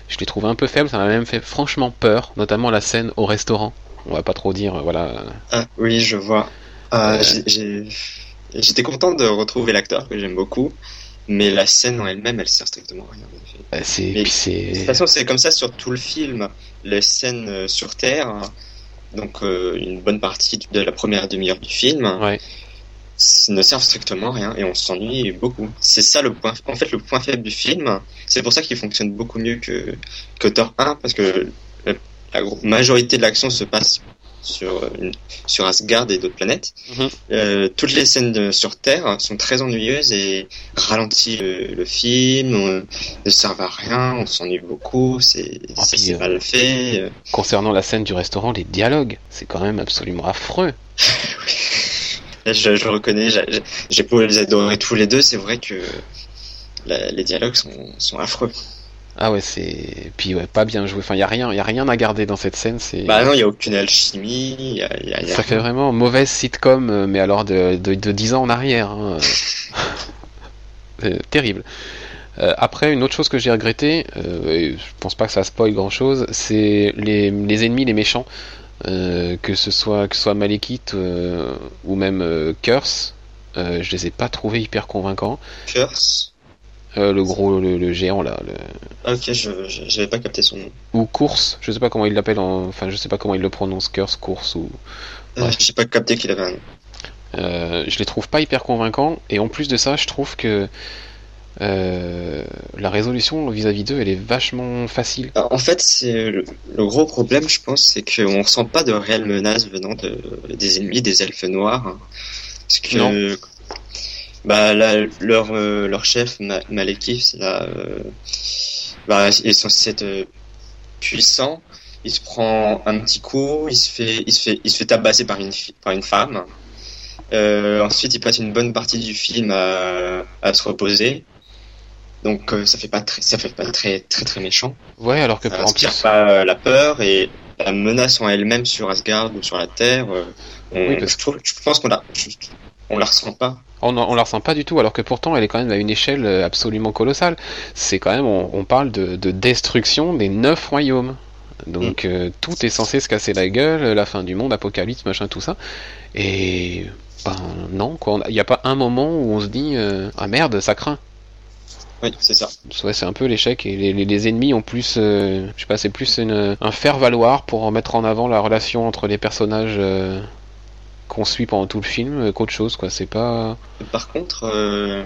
je l'ai trouvé un peu faible. Ça m'a même fait franchement peur, notamment la scène au restaurant. On va pas trop dire, euh, voilà. Ah oui, je vois. Euh, j'ai- J'étais content de retrouver l'acteur que j'aime beaucoup, mais la scène en elle-même, elle sert strictement à rien. Euh, C'est. De toute façon, c'est comme ça sur tout le film. Les scènes euh, sur Terre, donc euh, une bonne partie de la première demi-heure du film, Ouais. Ne servent strictement à rien et on s'ennuie beaucoup. C'est ça le point, en fait, le point faible du film. C'est pour ça qu'il fonctionne beaucoup mieux que, que Thor 1 parce que la, la gro- majorité de l'action se passe sur, euh, une- sur Asgard et d'autres planètes. Mhm. Euh, toutes les scènes de- sur Terre sont très ennuyeuses et ralentissent le, le film, euh, ne servent à rien, on s'ennuie beaucoup, c'est c'est- puis, c'est euh, mal fait. euh. Concernant la scène du restaurant, les dialogues, c'est quand même absolument affreux. Là, [laughs] je, je reconnais, j'ai- beau les adorer tous les deux, c'est vrai que la- les dialogues sont, sont affreux. Ah ouais, c'est. Puis ouais, pas bien joué. Enfin, y a rien, y a rien à garder dans cette scène. C'est. Bah non, il n'y a aucune alchimie, il y a, il y a- il y a Ça fait vraiment mauvaise sitcom, euh, mais alors de, de, de 10 ans en arrière. hein. C'est [laughs] terrible. Euh, après, une autre chose que j'ai regretté, euh, et je pense pas que ça spoil grand chose, c'est les, les ennemis, les méchants, euh, que ce soit que ce soit Malekith euh, ou même euh, Curse, euh, je les ai pas trouvés hyper convaincants. Curse. Euh, le gros, le, le géant là. Le... Ah, ok, je j'avais pas capté son nom. Ou course, je sais pas comment il l'appelle, en... enfin je sais pas comment il le prononce, Curse, course ou. Euh, J'ai pas capté qu'il avait un nom. Euh, je les trouve pas hyper convaincants et en plus de ça, je trouve que euh, la résolution vis-à-vis d'eux, elle est vachement facile. Alors, En fait, c'est le, le gros problème, je pense, c'est qu'on ressent pas de réelles menaces venant de, des ennemis, des elfes noirs. hein. Parce que Non. bah là, leur euh, leur chef Ma- Malekith, c'est là, euh, bah il est censé être euh, puissant. Il se prend un petit coup, il se fait il se fait il se fait tabasser par une par une femme. Euh, ensuite, il passe une bonne partie du film à, à se reposer. Donc euh, ça fait pas très ça fait pas très très très méchant. Ouais, alors que Ça en inspire plus, pas euh, la peur et la menace en elle-même sur Asgard ou sur la Terre. euh, on- Oui, parce je, trouve- je pense qu'on la, je- on la ressent pas. on, on la ressent pas du tout, alors que pourtant elle est quand même à une échelle euh, absolument colossale. C'est quand même, on, on parle de, de destruction des neuf royaumes. Donc euh, tout est censé se casser la gueule, la fin du monde, apocalypse, machin, tout ça. Et ben non, quoi. Il n'y a pas un moment où on se dit euh, ah merde, ça craint. Oui, c'est ça. Ouais, c'est un peu l'échec et les, les- les ennemis ont plus, euh, je sais pas, c'est plus une- un faire valoir pour mettre en avant la relation entre les personnages euh, qu'on suit pendant tout le film euh, qu'autre chose, quoi. C'est pas. Par contre, euh,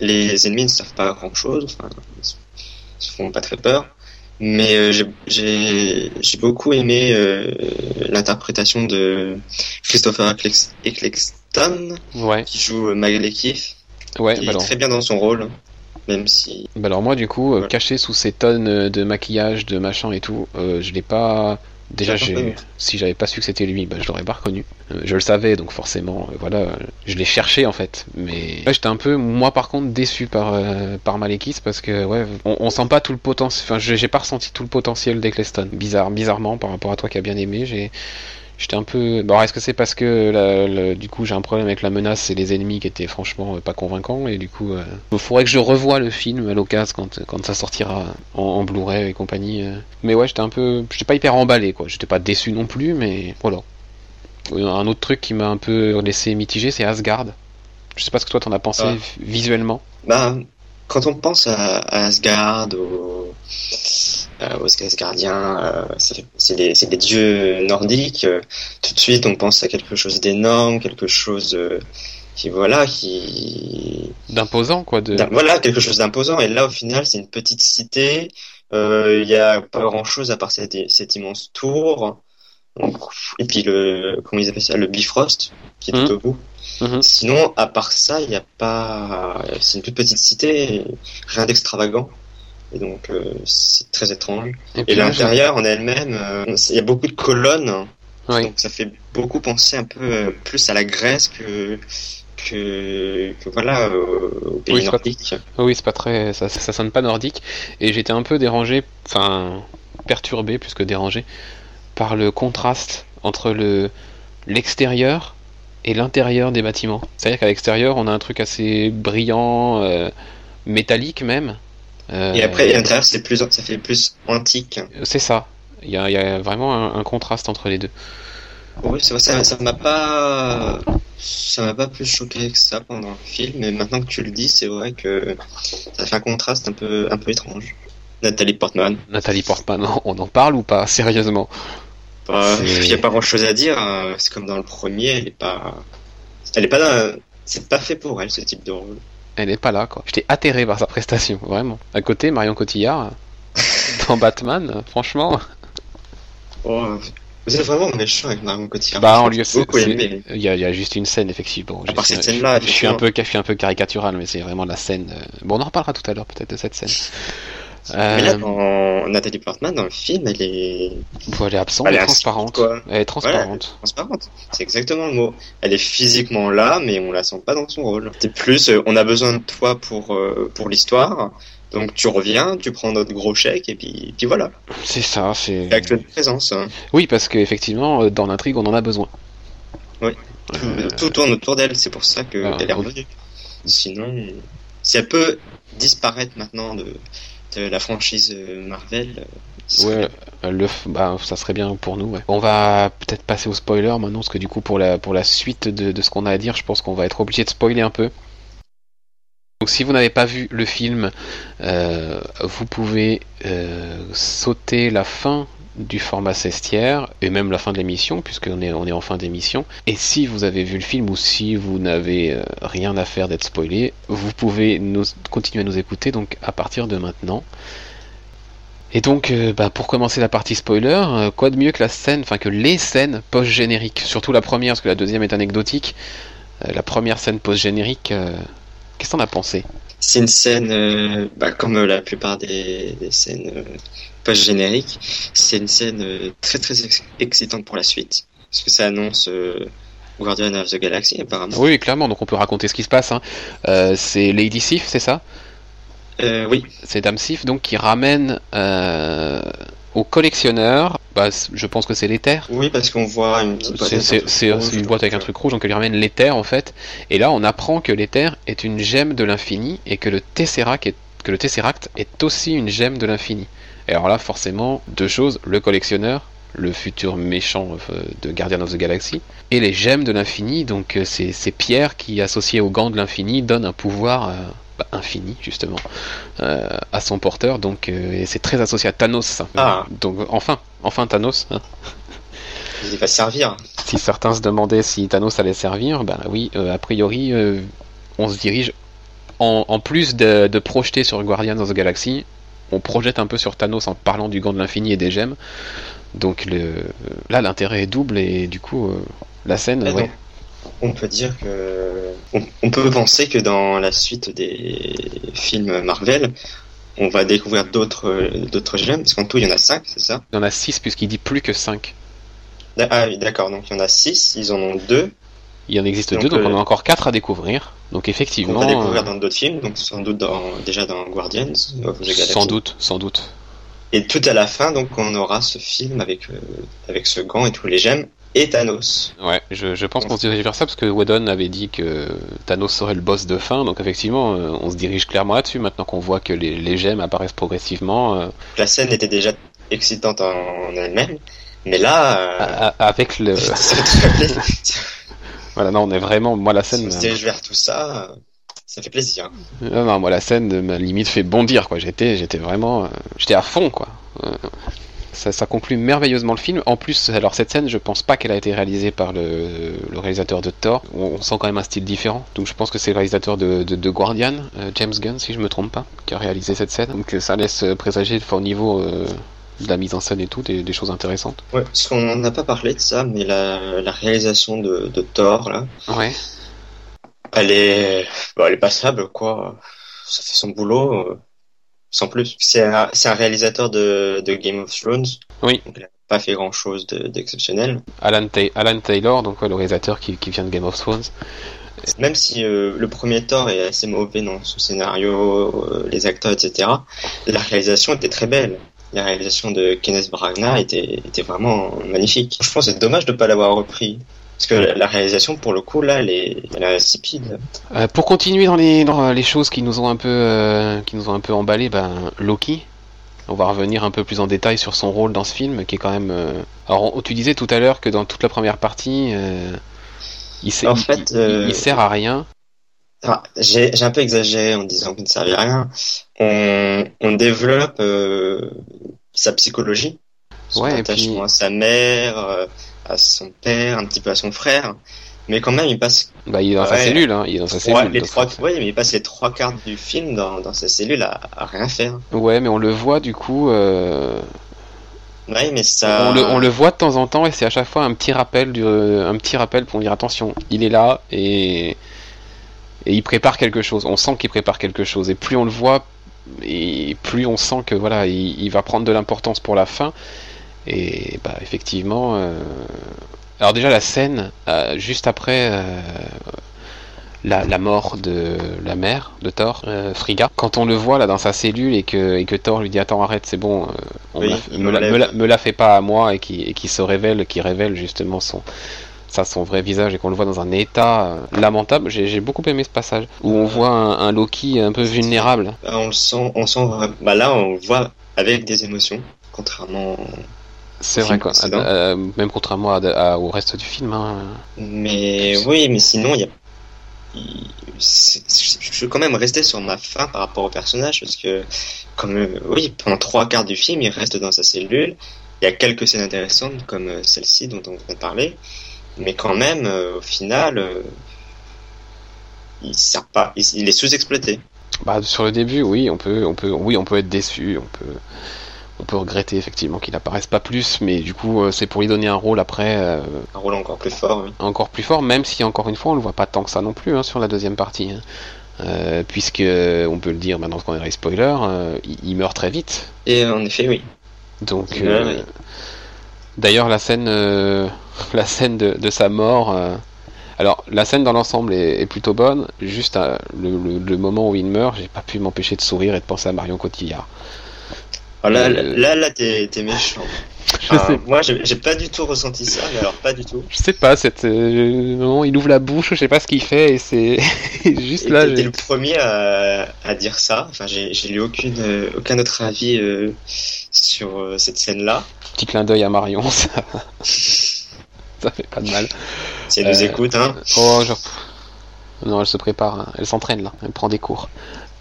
les ennemis ne servent pas à grand chose. Enfin, ils se- font pas très peur. Mais j'ai- beaucoup aimé l'interprétation de Christopher Eccleston Ouais, qui joue Malekith. ouais. qui bah est très bien dans son rôle, même si bah alors moi, du coup, euh, caché sous ces tonnes euh, de maquillage, de machin et tout, euh, je l'ai pas. Déjà, si j'avais pas su que c'était lui, bah, je l'aurais pas reconnu. Euh, je le savais, donc forcément, euh, voilà, je l'ai cherché en fait. Mais ouais, j'étais un peu, moi par contre, déçu par euh, par Malekith parce que ouais, on, on sent pas tout le potentiel. Enfin, j'ai pas ressenti tout le potentiel d'Eccleston. Bizarre, bizarrement, par rapport à toi qui a bien aimé, j'ai J'étais un peu. Bon, est-ce que c'est parce que la- du coup j'ai un problème avec la menace et les ennemis qui étaient franchement euh, pas convaincants et du coup, il faudrait que je revoie le film à l'occasion quand, quand ça sortira en, en Blu-ray et compagnie. euh. Mais ouais, j'étais un peu, j'étais pas hyper emballé quoi. J'étais pas déçu non plus, mais voilà. Euh, Un autre truc qui m'a un peu laissé mitigé, c'est Asgard. Je sais pas ce que toi t'en as pensé Ah. visuellement. Bah, quand on pense à, à Asgard, aux, euh, aux Asgardiens, euh, c'est des, des dieux nordiques. euh, tout de suite, on pense à quelque chose d'énorme, quelque chose euh, qui voilà, qui D'imposant quoi. De... voilà, quelque chose d'imposant. Et là, au final, c'est une petite cité. euh, Il y a pas grand-chose à part cette, cette immense tour. Donc, et puis le comment ils appellent ça, le Bifrost qui est tout Mhm. au bout. Mhm. Sinon, à part ça, il n'y a pas. C'est une toute petite cité, rien d'extravagant. Et donc, euh, c'est très étrange. Et l'intérieur en elle-même, euh, il y a beaucoup de colonnes. Oui. Donc, ça fait beaucoup penser un peu euh, plus à la Grèce que que, que voilà euh, au pays Oui, pas- nordique. Oui, c'est pas très, ça, ça sonne pas nordique. Et j'étais un peu dérangé, enfin perturbé plus que dérangé, par le contraste entre le l'extérieur et l'intérieur des bâtiments. C'est-à-dire qu'à l'extérieur, on a un truc assez brillant, euh, métallique même. Euh, Et après, à l'intérieur, c'est plus, ça fait plus antique. c'est ça. Il y a, il y a vraiment un, un contraste entre les deux. Oui, c'est vrai, ça, ça m'a pas, ça m'a pas plus choqué que ça pendant le film, mais maintenant que tu le dis, c'est vrai que ça fait un contraste un peu, un peu étrange. Nathalie Portman, Nathalie Portman, [laughs] on en parle ou pas Sérieusement? Bah, il y a pas grand chose à dire, hein. c'est comme dans le premier, elle est pas, elle est pas c'est pas fait pour elle, ce type de rôle. Elle est pas là, quoi. J'étais atterré par sa prestation, vraiment. À côté, Marion Cotillard, dans Batman, franchement. Oh, vous êtes vraiment méchant avec Marion Cotillard. Bah, c'est- aimé. il y, a, il y a juste une scène, effectivement. À part cette scène-là, je, suis un peu, je suis un peu caricatural, mais c'est vraiment la scène. euh, Bon, on en reparlera tout à l'heure, peut-être, de cette scène. Mais là, Euh, dans Nathalie Portman, dans le film, elle est bon, elle est absente, Elle est transparente. quoi. Elle est transparente. transparente. C'est exactement le mot. Elle est physiquement là, mais on la sent pas dans son rôle. C'est plus, euh, on a besoin de toi pour euh, pour l'histoire. Donc tu reviens, tu prends notre gros chèque et puis, puis voilà. C'est ça, c'est. Avec notre présence. hein. Oui, parce qu'effectivement, euh, dans l'intrigue, on en a besoin. Oui. Euh, Tout, tourne autour d'elle. C'est pour ça qu'elle Ah, est revenue. Sinon, si elle peut disparaître maintenant de, de la franchise euh, Marvel, euh, serait Ouais, euh, le, bah, ça serait bien pour nous. Ouais. On va peut-être passer au spoiler maintenant, parce que du coup, pour la, pour la suite de, de ce qu'on a à dire, je pense qu'on va être obligé de spoiler un peu. Donc si vous n'avez pas vu le film, euh, vous pouvez euh, sauter la fin du format cestière et même la fin de l'émission puisqu'on est, on est en fin d'émission. Et si vous avez vu le film ou si vous n'avez euh, rien à faire d'être spoilé, vous pouvez nous, continuer à nous écouter donc à partir de maintenant. Et donc, euh, bah, pour commencer la partie spoiler, euh, quoi de mieux que la scène, enfin que les scènes post-génériques, surtout la première, parce que la deuxième est anecdotique. La première scène post-générique, qu'est-ce que t'en as pensé? C'est une scène, bah, comme la plupart des scènes post-génériques, c'est une scène euh, très très ex- excitante pour la suite. Parce que ça annonce euh, Guardian of the Galaxy apparemment. Oui, clairement, donc on peut raconter ce qui se passe. hein. Euh, c'est Lady Sif, c'est ça? Euh, oui, C'est Dame Sif, donc qui ramène au collectionneur, bah, je pense que c'est l'éther. oui parce qu'on voit une petite boîte C'est avec un c'est- truc c'est- rouge, c'est une boîte avec un donc, truc rouge, donc elle ramène l'éther en fait. Et là, on apprend que l'éther est une gemme de l'infini et que le Tesseract est, que le Tesseract est aussi une gemme de l'infini. Et alors là, forcément, deux choses le collectionneur, le futur méchant euh, de Guardian of the Galaxy, et les gemmes de l'infini, donc euh, ces, ces pierres qui, associées au gant de l'infini, donnent un pouvoir euh, bah, infini, justement, euh, à son porteur. Donc, euh, c'est très associé à Thanos. ça. Ah. Donc, enfin, enfin Thanos. hein. Il va servir. Si certains se demandaient si Thanos allait servir, ben oui, a priori, on se dirige. En, en plus de, de projeter sur Guardians of the Galaxy, on projette un peu sur Thanos en parlant du gant de l'infini et des gemmes. Donc le, là, l'intérêt est double et du coup, euh, la scène, ouais. on peut dire que on, on peut penser que dans la suite des films Marvel, on va découvrir d'autres d'autres gemmes parce qu'en tout il y en a cinq, c'est ça? Il y en a 6 puisqu'il dit plus que 5. D'a- Ah oui, d'accord. Donc il y en a six, ils en ont deux Il y en existe Donc, deux, donc euh, on a encore 4 à découvrir. Donc effectivement, va découvrir euh, dans d'autres films, donc sans doute dans, déjà dans Guardians sans doute, sans doute. Et tout à la fin, donc on aura ce film avec euh, avec ce gant et tous les gemmes et Thanos. Ouais, je, je pense qu'on se dirige vers ça parce que Whedon avait dit que Thanos serait le boss de fin, donc effectivement, euh, on se dirige clairement là-dessus maintenant qu'on voit que les, les gemmes apparaissent progressivement. euh, La scène était déjà excitante en, en elle-même, mais là, euh, avec le. [laughs] [laughs] voilà, non, on est vraiment. Moi, la Si scène. on se dirige vers tout ça, euh, ça fait plaisir. Non, non, moi, la scène m'a limite fait bondir, quoi. J'étais, j'étais vraiment. euh, J'étais à fond, quoi. Euh, Ça, ça conclut merveilleusement le film. En plus, alors cette scène, je pense pas qu'elle a été réalisée par le, le réalisateur de Thor. On, on sent quand même un style différent. Donc je pense que c'est le réalisateur de, de, de Guardian, euh, James Gunn, si je me trompe pas, qui a réalisé cette scène. Donc ça laisse présager enfin, au niveau euh, de la mise en scène et tout, des, des choses intéressantes. Ouais, parce qu'on n'a pas parlé de ça, mais la, la réalisation de, de Thor, là, Ouais. elle est, bon, elle est passable, quoi. Ça fait son boulot, euh, sans plus. C'est un, un réalisateur de, de Game of Thrones. Oui. Donc il a pas fait grand chose d'exceptionnel. Alan, Ta- Alan Taylor, donc ouais, le réalisateur qui, qui vient de Game of Thrones. Même si euh, le premier Thor est assez mauvais dans son scénario, euh, les acteurs, etc., la réalisation était très belle. La réalisation de Kenneth Branagh était, était vraiment magnifique. Je pense que c'est dommage de ne pas l'avoir repris. Parce que la, réalisation, pour le coup, là, elle est, elle est insipide. Euh, pour continuer dans les, dans les choses qui nous ont un peu, euh, qui nous ont un peu emballé, ben Loki. On va revenir un peu plus en détail sur son rôle dans ce film, qui est quand même. euh, Alors, tu disais tout à l'heure que dans toute la première partie, euh, il, sait- En fait, il- euh, il sert à rien. J'ai j'ai un peu exagéré en disant qu'il ne servait à rien. On, on développe euh, sa psychologie, son Ouais, attachement puis- à sa mère, euh, à son père, un petit peu à son frère. Mais quand même, il passe Bah, il est dans sa cellule, hein, il est dans sa cellule. les trois, ouais, mais il passe les trois quarts du film dans, dans sa cellule à, à rien faire. Ouais, mais on le voit du coup. euh, Ouais, mais ça. On, le, on le voit de temps en temps et c'est à chaque fois un petit rappel, du, un petit rappel pour dire attention, il est là et, et il prépare quelque chose. On sent qu'il prépare quelque chose et plus on le voit et plus on sent que voilà, il, il va prendre de l'importance pour la fin. Et bah effectivement, euh, alors déjà la scène euh, juste après euh, la, la mort de la mère de Thor, Frigga, quand on le voit là dans sa cellule et que, et que Thor lui dit attends arrête c'est bon, on Oui, me la- me, la, l'enlève. me la- me la fait pas à moi et qui, et qui se révèle, qui révèle justement son ça son vrai visage et qu'on le voit dans un état euh, lamentable. J'ai beaucoup aimé ce passage où on voit un, un Loki un peu vulnérable. Bah, on le sent, on sent. Bah là, on le voit avec des émotions, contrairement. C'est vrai quoi. Euh, même contrairement à- à- au reste du film. hein. Mais oui, mais sinon, il y a je suis quand même resté sur ma fin par rapport au personnage parce que, comme euh, oui, pendant trois quarts du film, il reste dans sa cellule. Il y a quelques scènes intéressantes comme euh, celle-ci dont on vient de parler, mais quand même, euh, au final, il sert pas, il, est sous-exploité. Bah, sur le début, oui, on peut, on peut, oui, on peut être déçu, on peut, on peut regretter effectivement qu'il apparaisse pas plus, mais du coup euh, c'est pour lui donner un rôle après. Euh, un rôle encore plus fort. Oui. Encore plus fort, même si encore une fois on le voit pas tant que ça non plus hein, sur la deuxième partie. Hein. Euh, puisque on peut le dire maintenant qu'on est spoiler, il, meurt très vite. Et en effet, oui. Donc, d'ailleurs la scène, [laughs] la scène de, sa mort. Alors, la scène dans l'ensemble est, plutôt bonne. Juste le, le, moment où il meurt, j'ai pas pu m'empêcher de sourire et de penser à Marion Cotillard. Là, euh, là, là, t'es, méchant. [laughs] Je sais. Moi, j'ai pas du tout ressenti ça, mais alors pas du tout. Je sais pas, cette euh, il ouvre la bouche, je sais pas ce qu'il fait, et c'est [laughs] juste là. T'es le premier à, à, dire ça. Enfin, j'ai, j'ai lu aucune, euh, aucun autre avis euh, sur cette scène-là. Petit clin d'œil à Marion, ça. [laughs] ça fait pas de mal. Si elle nous écoute, hein. Oh, genre. Non, elle se prépare, hein. elle s'entraîne là, elle prend des cours.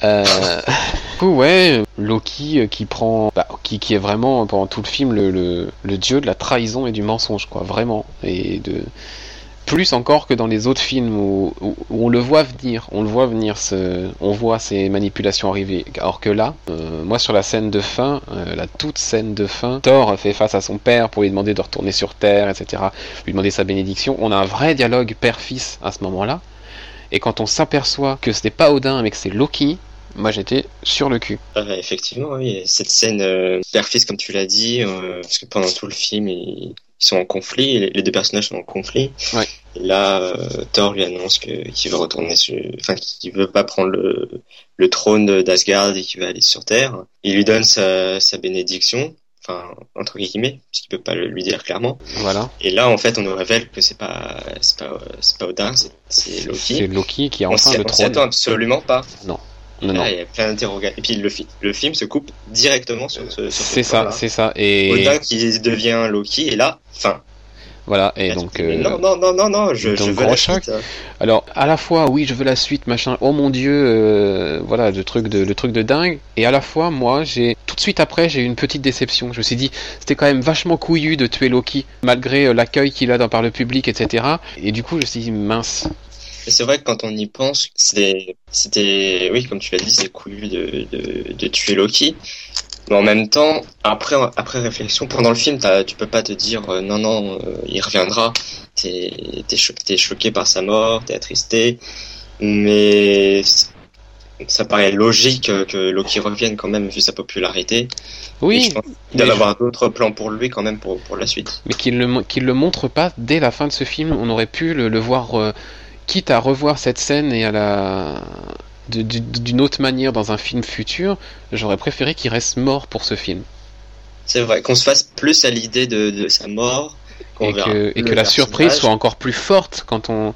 Euh, [laughs] ouais, Loki euh, qui prend, bah, qui, qui est vraiment pendant tout le film le, le, dieu de la trahison et du mensonge, quoi, vraiment, et de plus encore que dans les autres films où, où, on le voit venir, on le voit venir, ce, on voit ces manipulations arriver. Alors que là, euh, moi sur la scène de fin, euh, la toute scène de fin, Thor fait face à son père pour lui demander de retourner sur Terre, etc., lui demander sa bénédiction. On a un vrai dialogue père-fils à ce moment-là. Et quand on s'aperçoit que ce n'est pas Odin mais que c'est Loki, moi j'étais sur le cul. Euh, effectivement, oui. Cette scène euh, père-fils, comme tu l'as dit, euh, parce que pendant tout le film, ils, sont en conflit, les, deux personnages sont en conflit. Ouais. Et là, euh, Thor lui annonce qu'il veut retourner sur, enfin, qu'il veut pas prendre le, le trône d'Asgard et qu'il va aller sur Terre. Il lui donne sa, sa bénédiction. Enfin, entre guillemets, parce qu'il peut pas le, lui dire clairement. Voilà. Et là, en fait, on nous révèle que c'est pas, c'est pas, c'est pas Odin, c'est Loki. C'est Loki qui a enfin le trône. On s'y attend absolument pas. Non. Non, non. il y a plein d'interrogations. Et puis le, le, film se coupe directement sur ce. C'est ça, c'est ça. Et Odin qui devient Loki et là, fin. Voilà, et donc. Euh... Non, non, non, non, non, je, je veux la suite. Alors, à la fois, oui, je veux la suite, machin. Oh mon dieu, euh, voilà, le truc de, le truc de dingue. Et à la fois, moi, j'ai tout de suite après, j'ai eu une petite déception. Je me suis dit, c'était quand même vachement couillu de tuer Loki, malgré euh, l'accueil qu'il a dans, par le public, etc. Et du coup, je me suis dit, mince, c'est vrai que quand on y pense, c'était, oui, comme tu l'as dit, c'est cool de, de, de, tuer Loki. Mais en même temps, après, après réflexion, pendant le film, tu peux pas te dire euh, non, non, euh, il reviendra. T'es es, choqué par sa mort, t'es attristé. Mais ça paraît logique que Loki revienne quand même vu sa popularité. Oui. il doit avoir d'autres plans pour lui quand même pour, pour la suite. Mais qu'il le, qu'il le montre pas dès la fin de ce film. On aurait pu le, le voir euh, quitte à revoir cette scène et à la d'une autre manière dans un film futur, j'aurais préféré qu'il reste mort pour ce film. C'est vrai, qu'on se fasse plus à l'idée de, sa mort. Et que, et que la surprise soit encore plus forte quand on.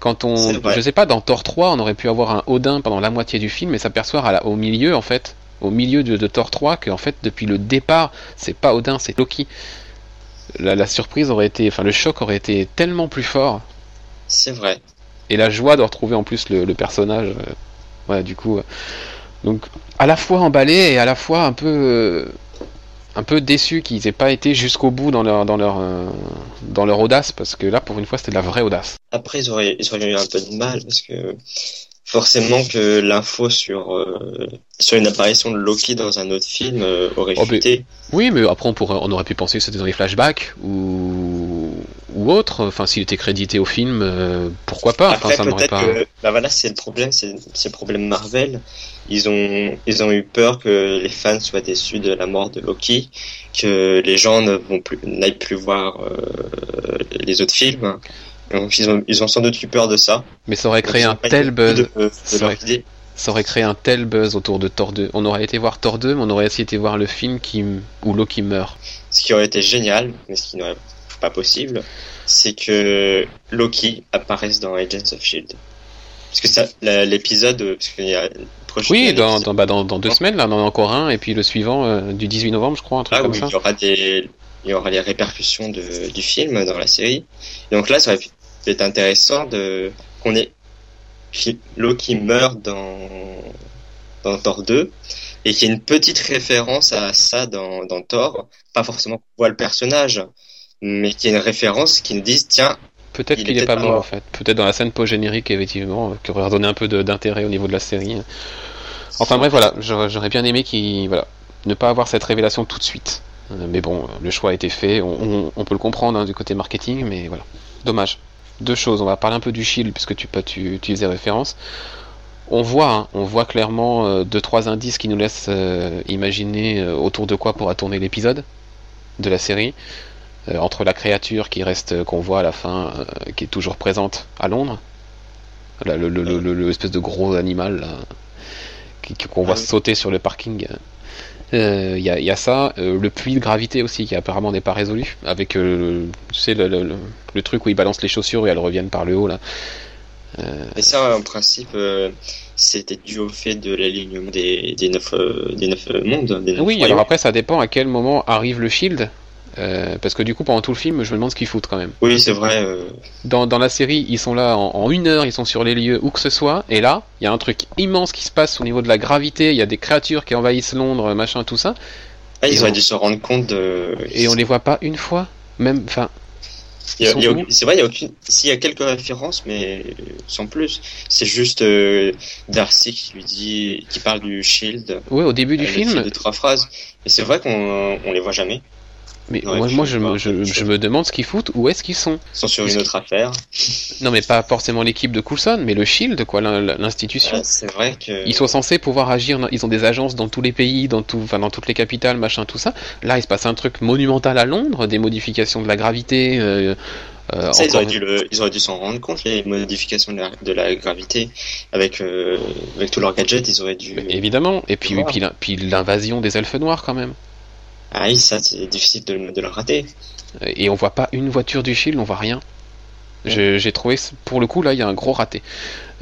Quand on. Je sais pas, dans Thor 3, on aurait pu avoir un Odin pendant la moitié du film et s'apercevoir au milieu, en fait, au milieu de, de Thor 3, que en fait, depuis le départ, c'est pas Odin, c'est Loki. La, la surprise aurait été. Enfin, le choc aurait été tellement plus fort c'est vrai. Et la joie de retrouver en plus le, personnage. Euh, voilà, du coup. Euh, donc, à la fois emballé et à la fois un peu. Euh, un peu déçu qu'ils aient pas été jusqu'au bout dans leur, dans, leur, dans leur audace, parce que là, pour une fois, c'était de la vraie audace. Après, ils auraient, ils auraient eu un peu de mal, parce que forcément que l'info sur euh, sur une apparition de Loki dans un autre film euh, aurait oh, oui, mais après on pourrait, on aurait pu penser que c'était dans les flashbacks ou ou autre. Enfin, s'il était crédité au film, euh, pourquoi pas Après, ça n'aurait pas. Que, bah voilà, c'est le problème, c'est le problème Marvel. Ils ont ils ont eu peur que les fans soient déçus de la mort de Loki, que les gens ne vont plus n'aillent plus voir les autres films ils ont, ils ont sans doute eu peur de ça. Mais ça aurait créé un tel buzz. ça, aurait, créé un tel buzz autour de Thor 2. On aurait été voir Thor 2, mais on aurait essayé de voir le film qui, où Loki meurt. Ce qui aurait été génial, mais ce qui n'aurait pas possible, c'est que Loki apparaisse dans Agents of Shield. Parce que ça, l'épisode, parce qu'il y a oui, dans, dans, bah, dans, dans, deux semaines, là, on en a encore un, et puis le suivant euh, du 18 novembre, je crois, un truc ah, comme oui, ça. Il y aura des, il y aura les répercussions de, du film dans la série. donc là, ça aurait pu être intéressant de qu'on ait Loki meurt dans dans Thor 2 et qu'il y a une petite référence à ça dans, dans Thor, pas forcément qu'on voit le personnage, mais qu'il y a une référence qui nous dit tiens Peut-être qu'il n'est pas mort en fait. Peut-être dans la scène post-générique, effectivement, qui aurait redonné un peu d'intérêt au niveau de la série. Enfin bref, voilà, j'aurais bien aimé qu'il, voilà, ne pas avoir cette révélation tout de suite. Euh, mais bon, le choix a été fait, on, peut le comprendre hein, du côté marketing, mais voilà. Dommage. Deux choses, on va parler un peu du Shield, puisque tu, tu, tu faisais référence. On voit, hein, on voit clairement euh, deux trois indices qui nous laissent euh, imaginer autour de quoi pourra tourner l'épisode de la série. Euh, entre la créature qui reste euh, qu'on voit à la fin, euh, qui est toujours présente à Londres, le, le, espèce de gros animal qu'on voit ah sauter sur le parking. Il y, a, ça, le puits de gravité aussi qui apparemment n'est pas résolu, avec tu sais, le, truc où ils balancent les chaussures et elles reviennent par le haut là. Et ça, en principe, c'était dû au fait de l'alignement des, des, neuf, des neuf mondes. oui, alors après, ça dépend à quel moment arrive le Shield. Euh, parce que du coup, pendant tout le film, je me demande ce qu'ils foutent quand même. Oui, c'est vrai. Euh. Dans, dans, la série, ils sont là en, une heure, ils sont sur les lieux où que ce soit, et là, il y a un truc immense qui se passe au niveau de la gravité, il y a des créatures qui envahissent Londres, machin, tout ça. Ah, ils, auraient dû se rendre compte de. Et on les voit pas une fois, même, enfin. C'est vrai, il y a aucune. S'il y a quelques références, mais sans plus. C'est juste euh, Darcy qui lui dit, qui parle du Shield. Oui, au début du film. De trois phrases. Et c'est vrai qu'on on les voit jamais. Mais moi, moi je, me, je, me demande ce qu'ils foutent, où est-ce qu'ils sont Ils sont sur une autre affaire. [laughs] Non, mais pas forcément l'équipe de Coulson, mais le Shield, quoi, l'institution. c'est vrai que. Ils sont censés pouvoir agir, ils ont des agences dans tous les pays, dans, tout, enfin, dans toutes les capitales, machin, tout ça. Là, il se passe un truc monumental à Londres, des modifications de la gravité. Euh, euh, ça, ils, auraient dû le, ils auraient dû s'en rendre compte, les modifications de la, de la gravité, avec, euh, avec tous leurs gadgets, ils auraient dû. Évidemment, et puis, puis l'invasion des elfes noirs quand même. Ah oui, ça c'est difficile de, de, le rater. Et on voit pas une voiture du Shield, on voit rien. J'ai trouvé, pour le coup, là, il y a un gros raté.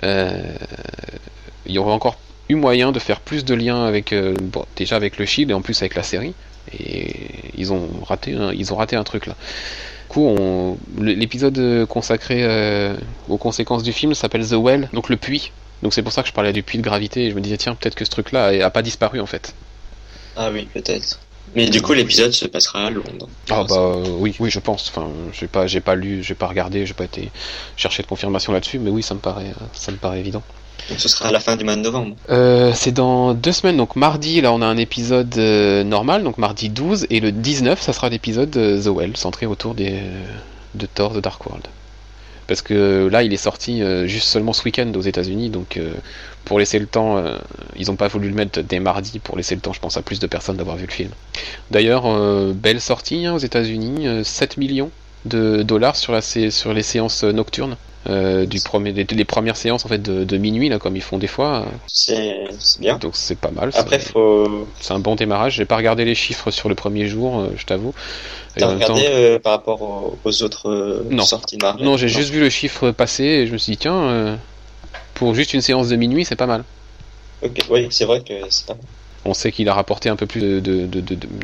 Euh, il y aurait encore eu moyen de faire plus de liens avec, euh, bon, déjà avec le Shield et en plus avec la série. Et ils ont raté, un, ils ont raté un truc là. Du coup, l'épisode consacré euh, aux conséquences du film s'appelle The Well, donc le puits. Donc c'est pour ça que je parlais du puits de gravité et je me disais tiens peut-être que ce truc-là a pas disparu en fait. Ah oui, peut-être. Mais du coup, l'épisode se passera à Londres. Ah bah oui, oui, je pense. Enfin, j'ai pas, j'ai pas lu, j'ai pas regardé, j'ai pas été chercher de confirmation là-dessus, mais oui, ça me paraît, ça me paraît évident. Donc ce sera à la fin du mois de novembre. Euh, c'est dans deux semaines, donc mardi, là on a un épisode euh, normal, donc mardi 12, et le 19, ça sera l'épisode euh, The Well, centré autour des, de Thor The Dark World parce que là il est sorti euh, juste seulement ce week-end aux États-Unis, donc euh, pour laisser le temps, euh, ils n'ont pas voulu le mettre dès mardi pour laisser le temps, je pense, à plus de personnes d'avoir vu le film. D'ailleurs, belle sortie hein, aux États-Unis, 7 millions de dollars sur, la, sur les séances nocturnes. du premier, les, premières séances en fait de, minuit là comme ils font des fois. C'est bien. Donc c'est pas mal. Après faut. C'est un bon démarrage. J'ai pas regardé les chiffres sur le premier jour, je t'avoue. T'as regardé euh, par rapport aux, autres euh, sorties de Non, j'ai juste vu le chiffre passer et je me suis dit, tiens, euh, pour juste une séance de minuit, c'est pas mal. Ok, oui, c'est vrai que c'est pas mal. On sait qu'il a rapporté un peu plus de,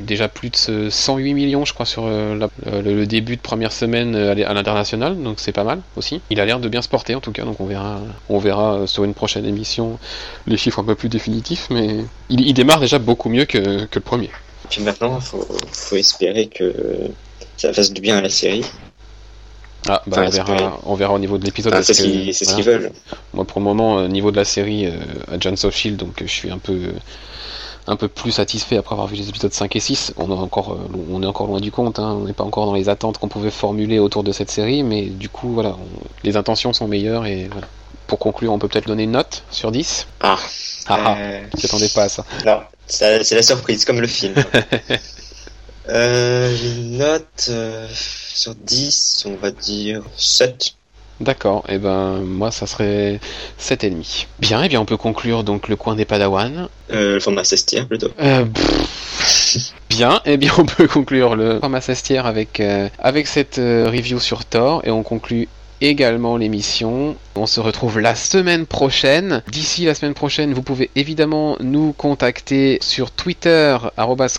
déjà plus de 108 millions, je crois, sur le, début de première semaine à l'international, donc c'est pas mal aussi. Il a l'air de bien se porter en tout cas, donc on verra, on verra sur une prochaine émission les chiffres un peu plus définitifs, mais il, démarre déjà beaucoup mieux que, que le premier. Puis maintenant, il faut, faut, espérer que ça fasse du bien à la série. Ah, bah on, verra, on verra au niveau de l'épisode. Ah, c'est ce qu'ils veulent. Moi, pour le moment, au niveau de la série, euh, à John of Shield, donc je suis un peu, un peu plus satisfait après avoir vu les épisodes 5 et 6. On, est encore, euh, on est encore loin du compte, hein. on n'est pas encore dans les attentes qu'on pouvait formuler autour de cette série, mais du coup, voilà, les intentions sont meilleures et voilà. Pour conclure, on peut peut-être donner une note sur 10 Ah, ah, ah euh... t'attendais pas à ça. Non, c'est la surprise, comme le film. [laughs] euh, une note euh, sur 10, on va dire 7. D'accord, et eh ben moi ça serait 7,5. Bien, et eh bien on peut conclure donc le coin des Padawan. Euh, le format Sestière plutôt. Euh, bien, et eh bien on peut conclure le format Sestière avec, euh, avec cette euh, review sur Thor et on conclut également l'émission. On se retrouve la semaine prochaine. D'ici la semaine prochaine, vous pouvez évidemment nous contacter sur Twitter,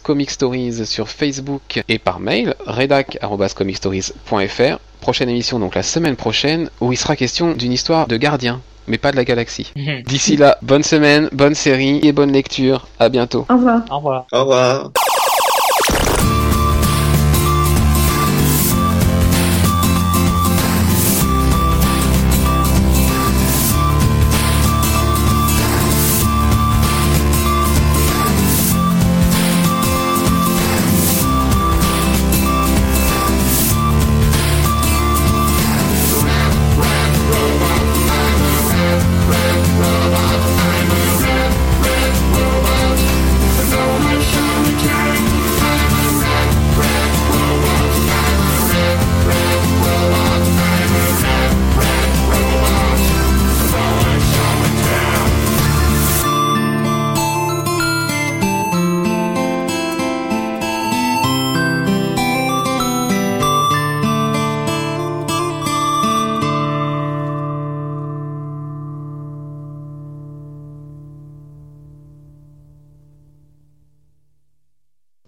@comicstories, sur Facebook et par mail, redac@comicstories.fr. Prochaine émission donc la semaine prochaine où il sera question d'une histoire de gardien mais pas de la galaxie. [laughs] D'ici là, bonne semaine, bonne série et bonne lecture. À bientôt. Au revoir. Au revoir. Au revoir.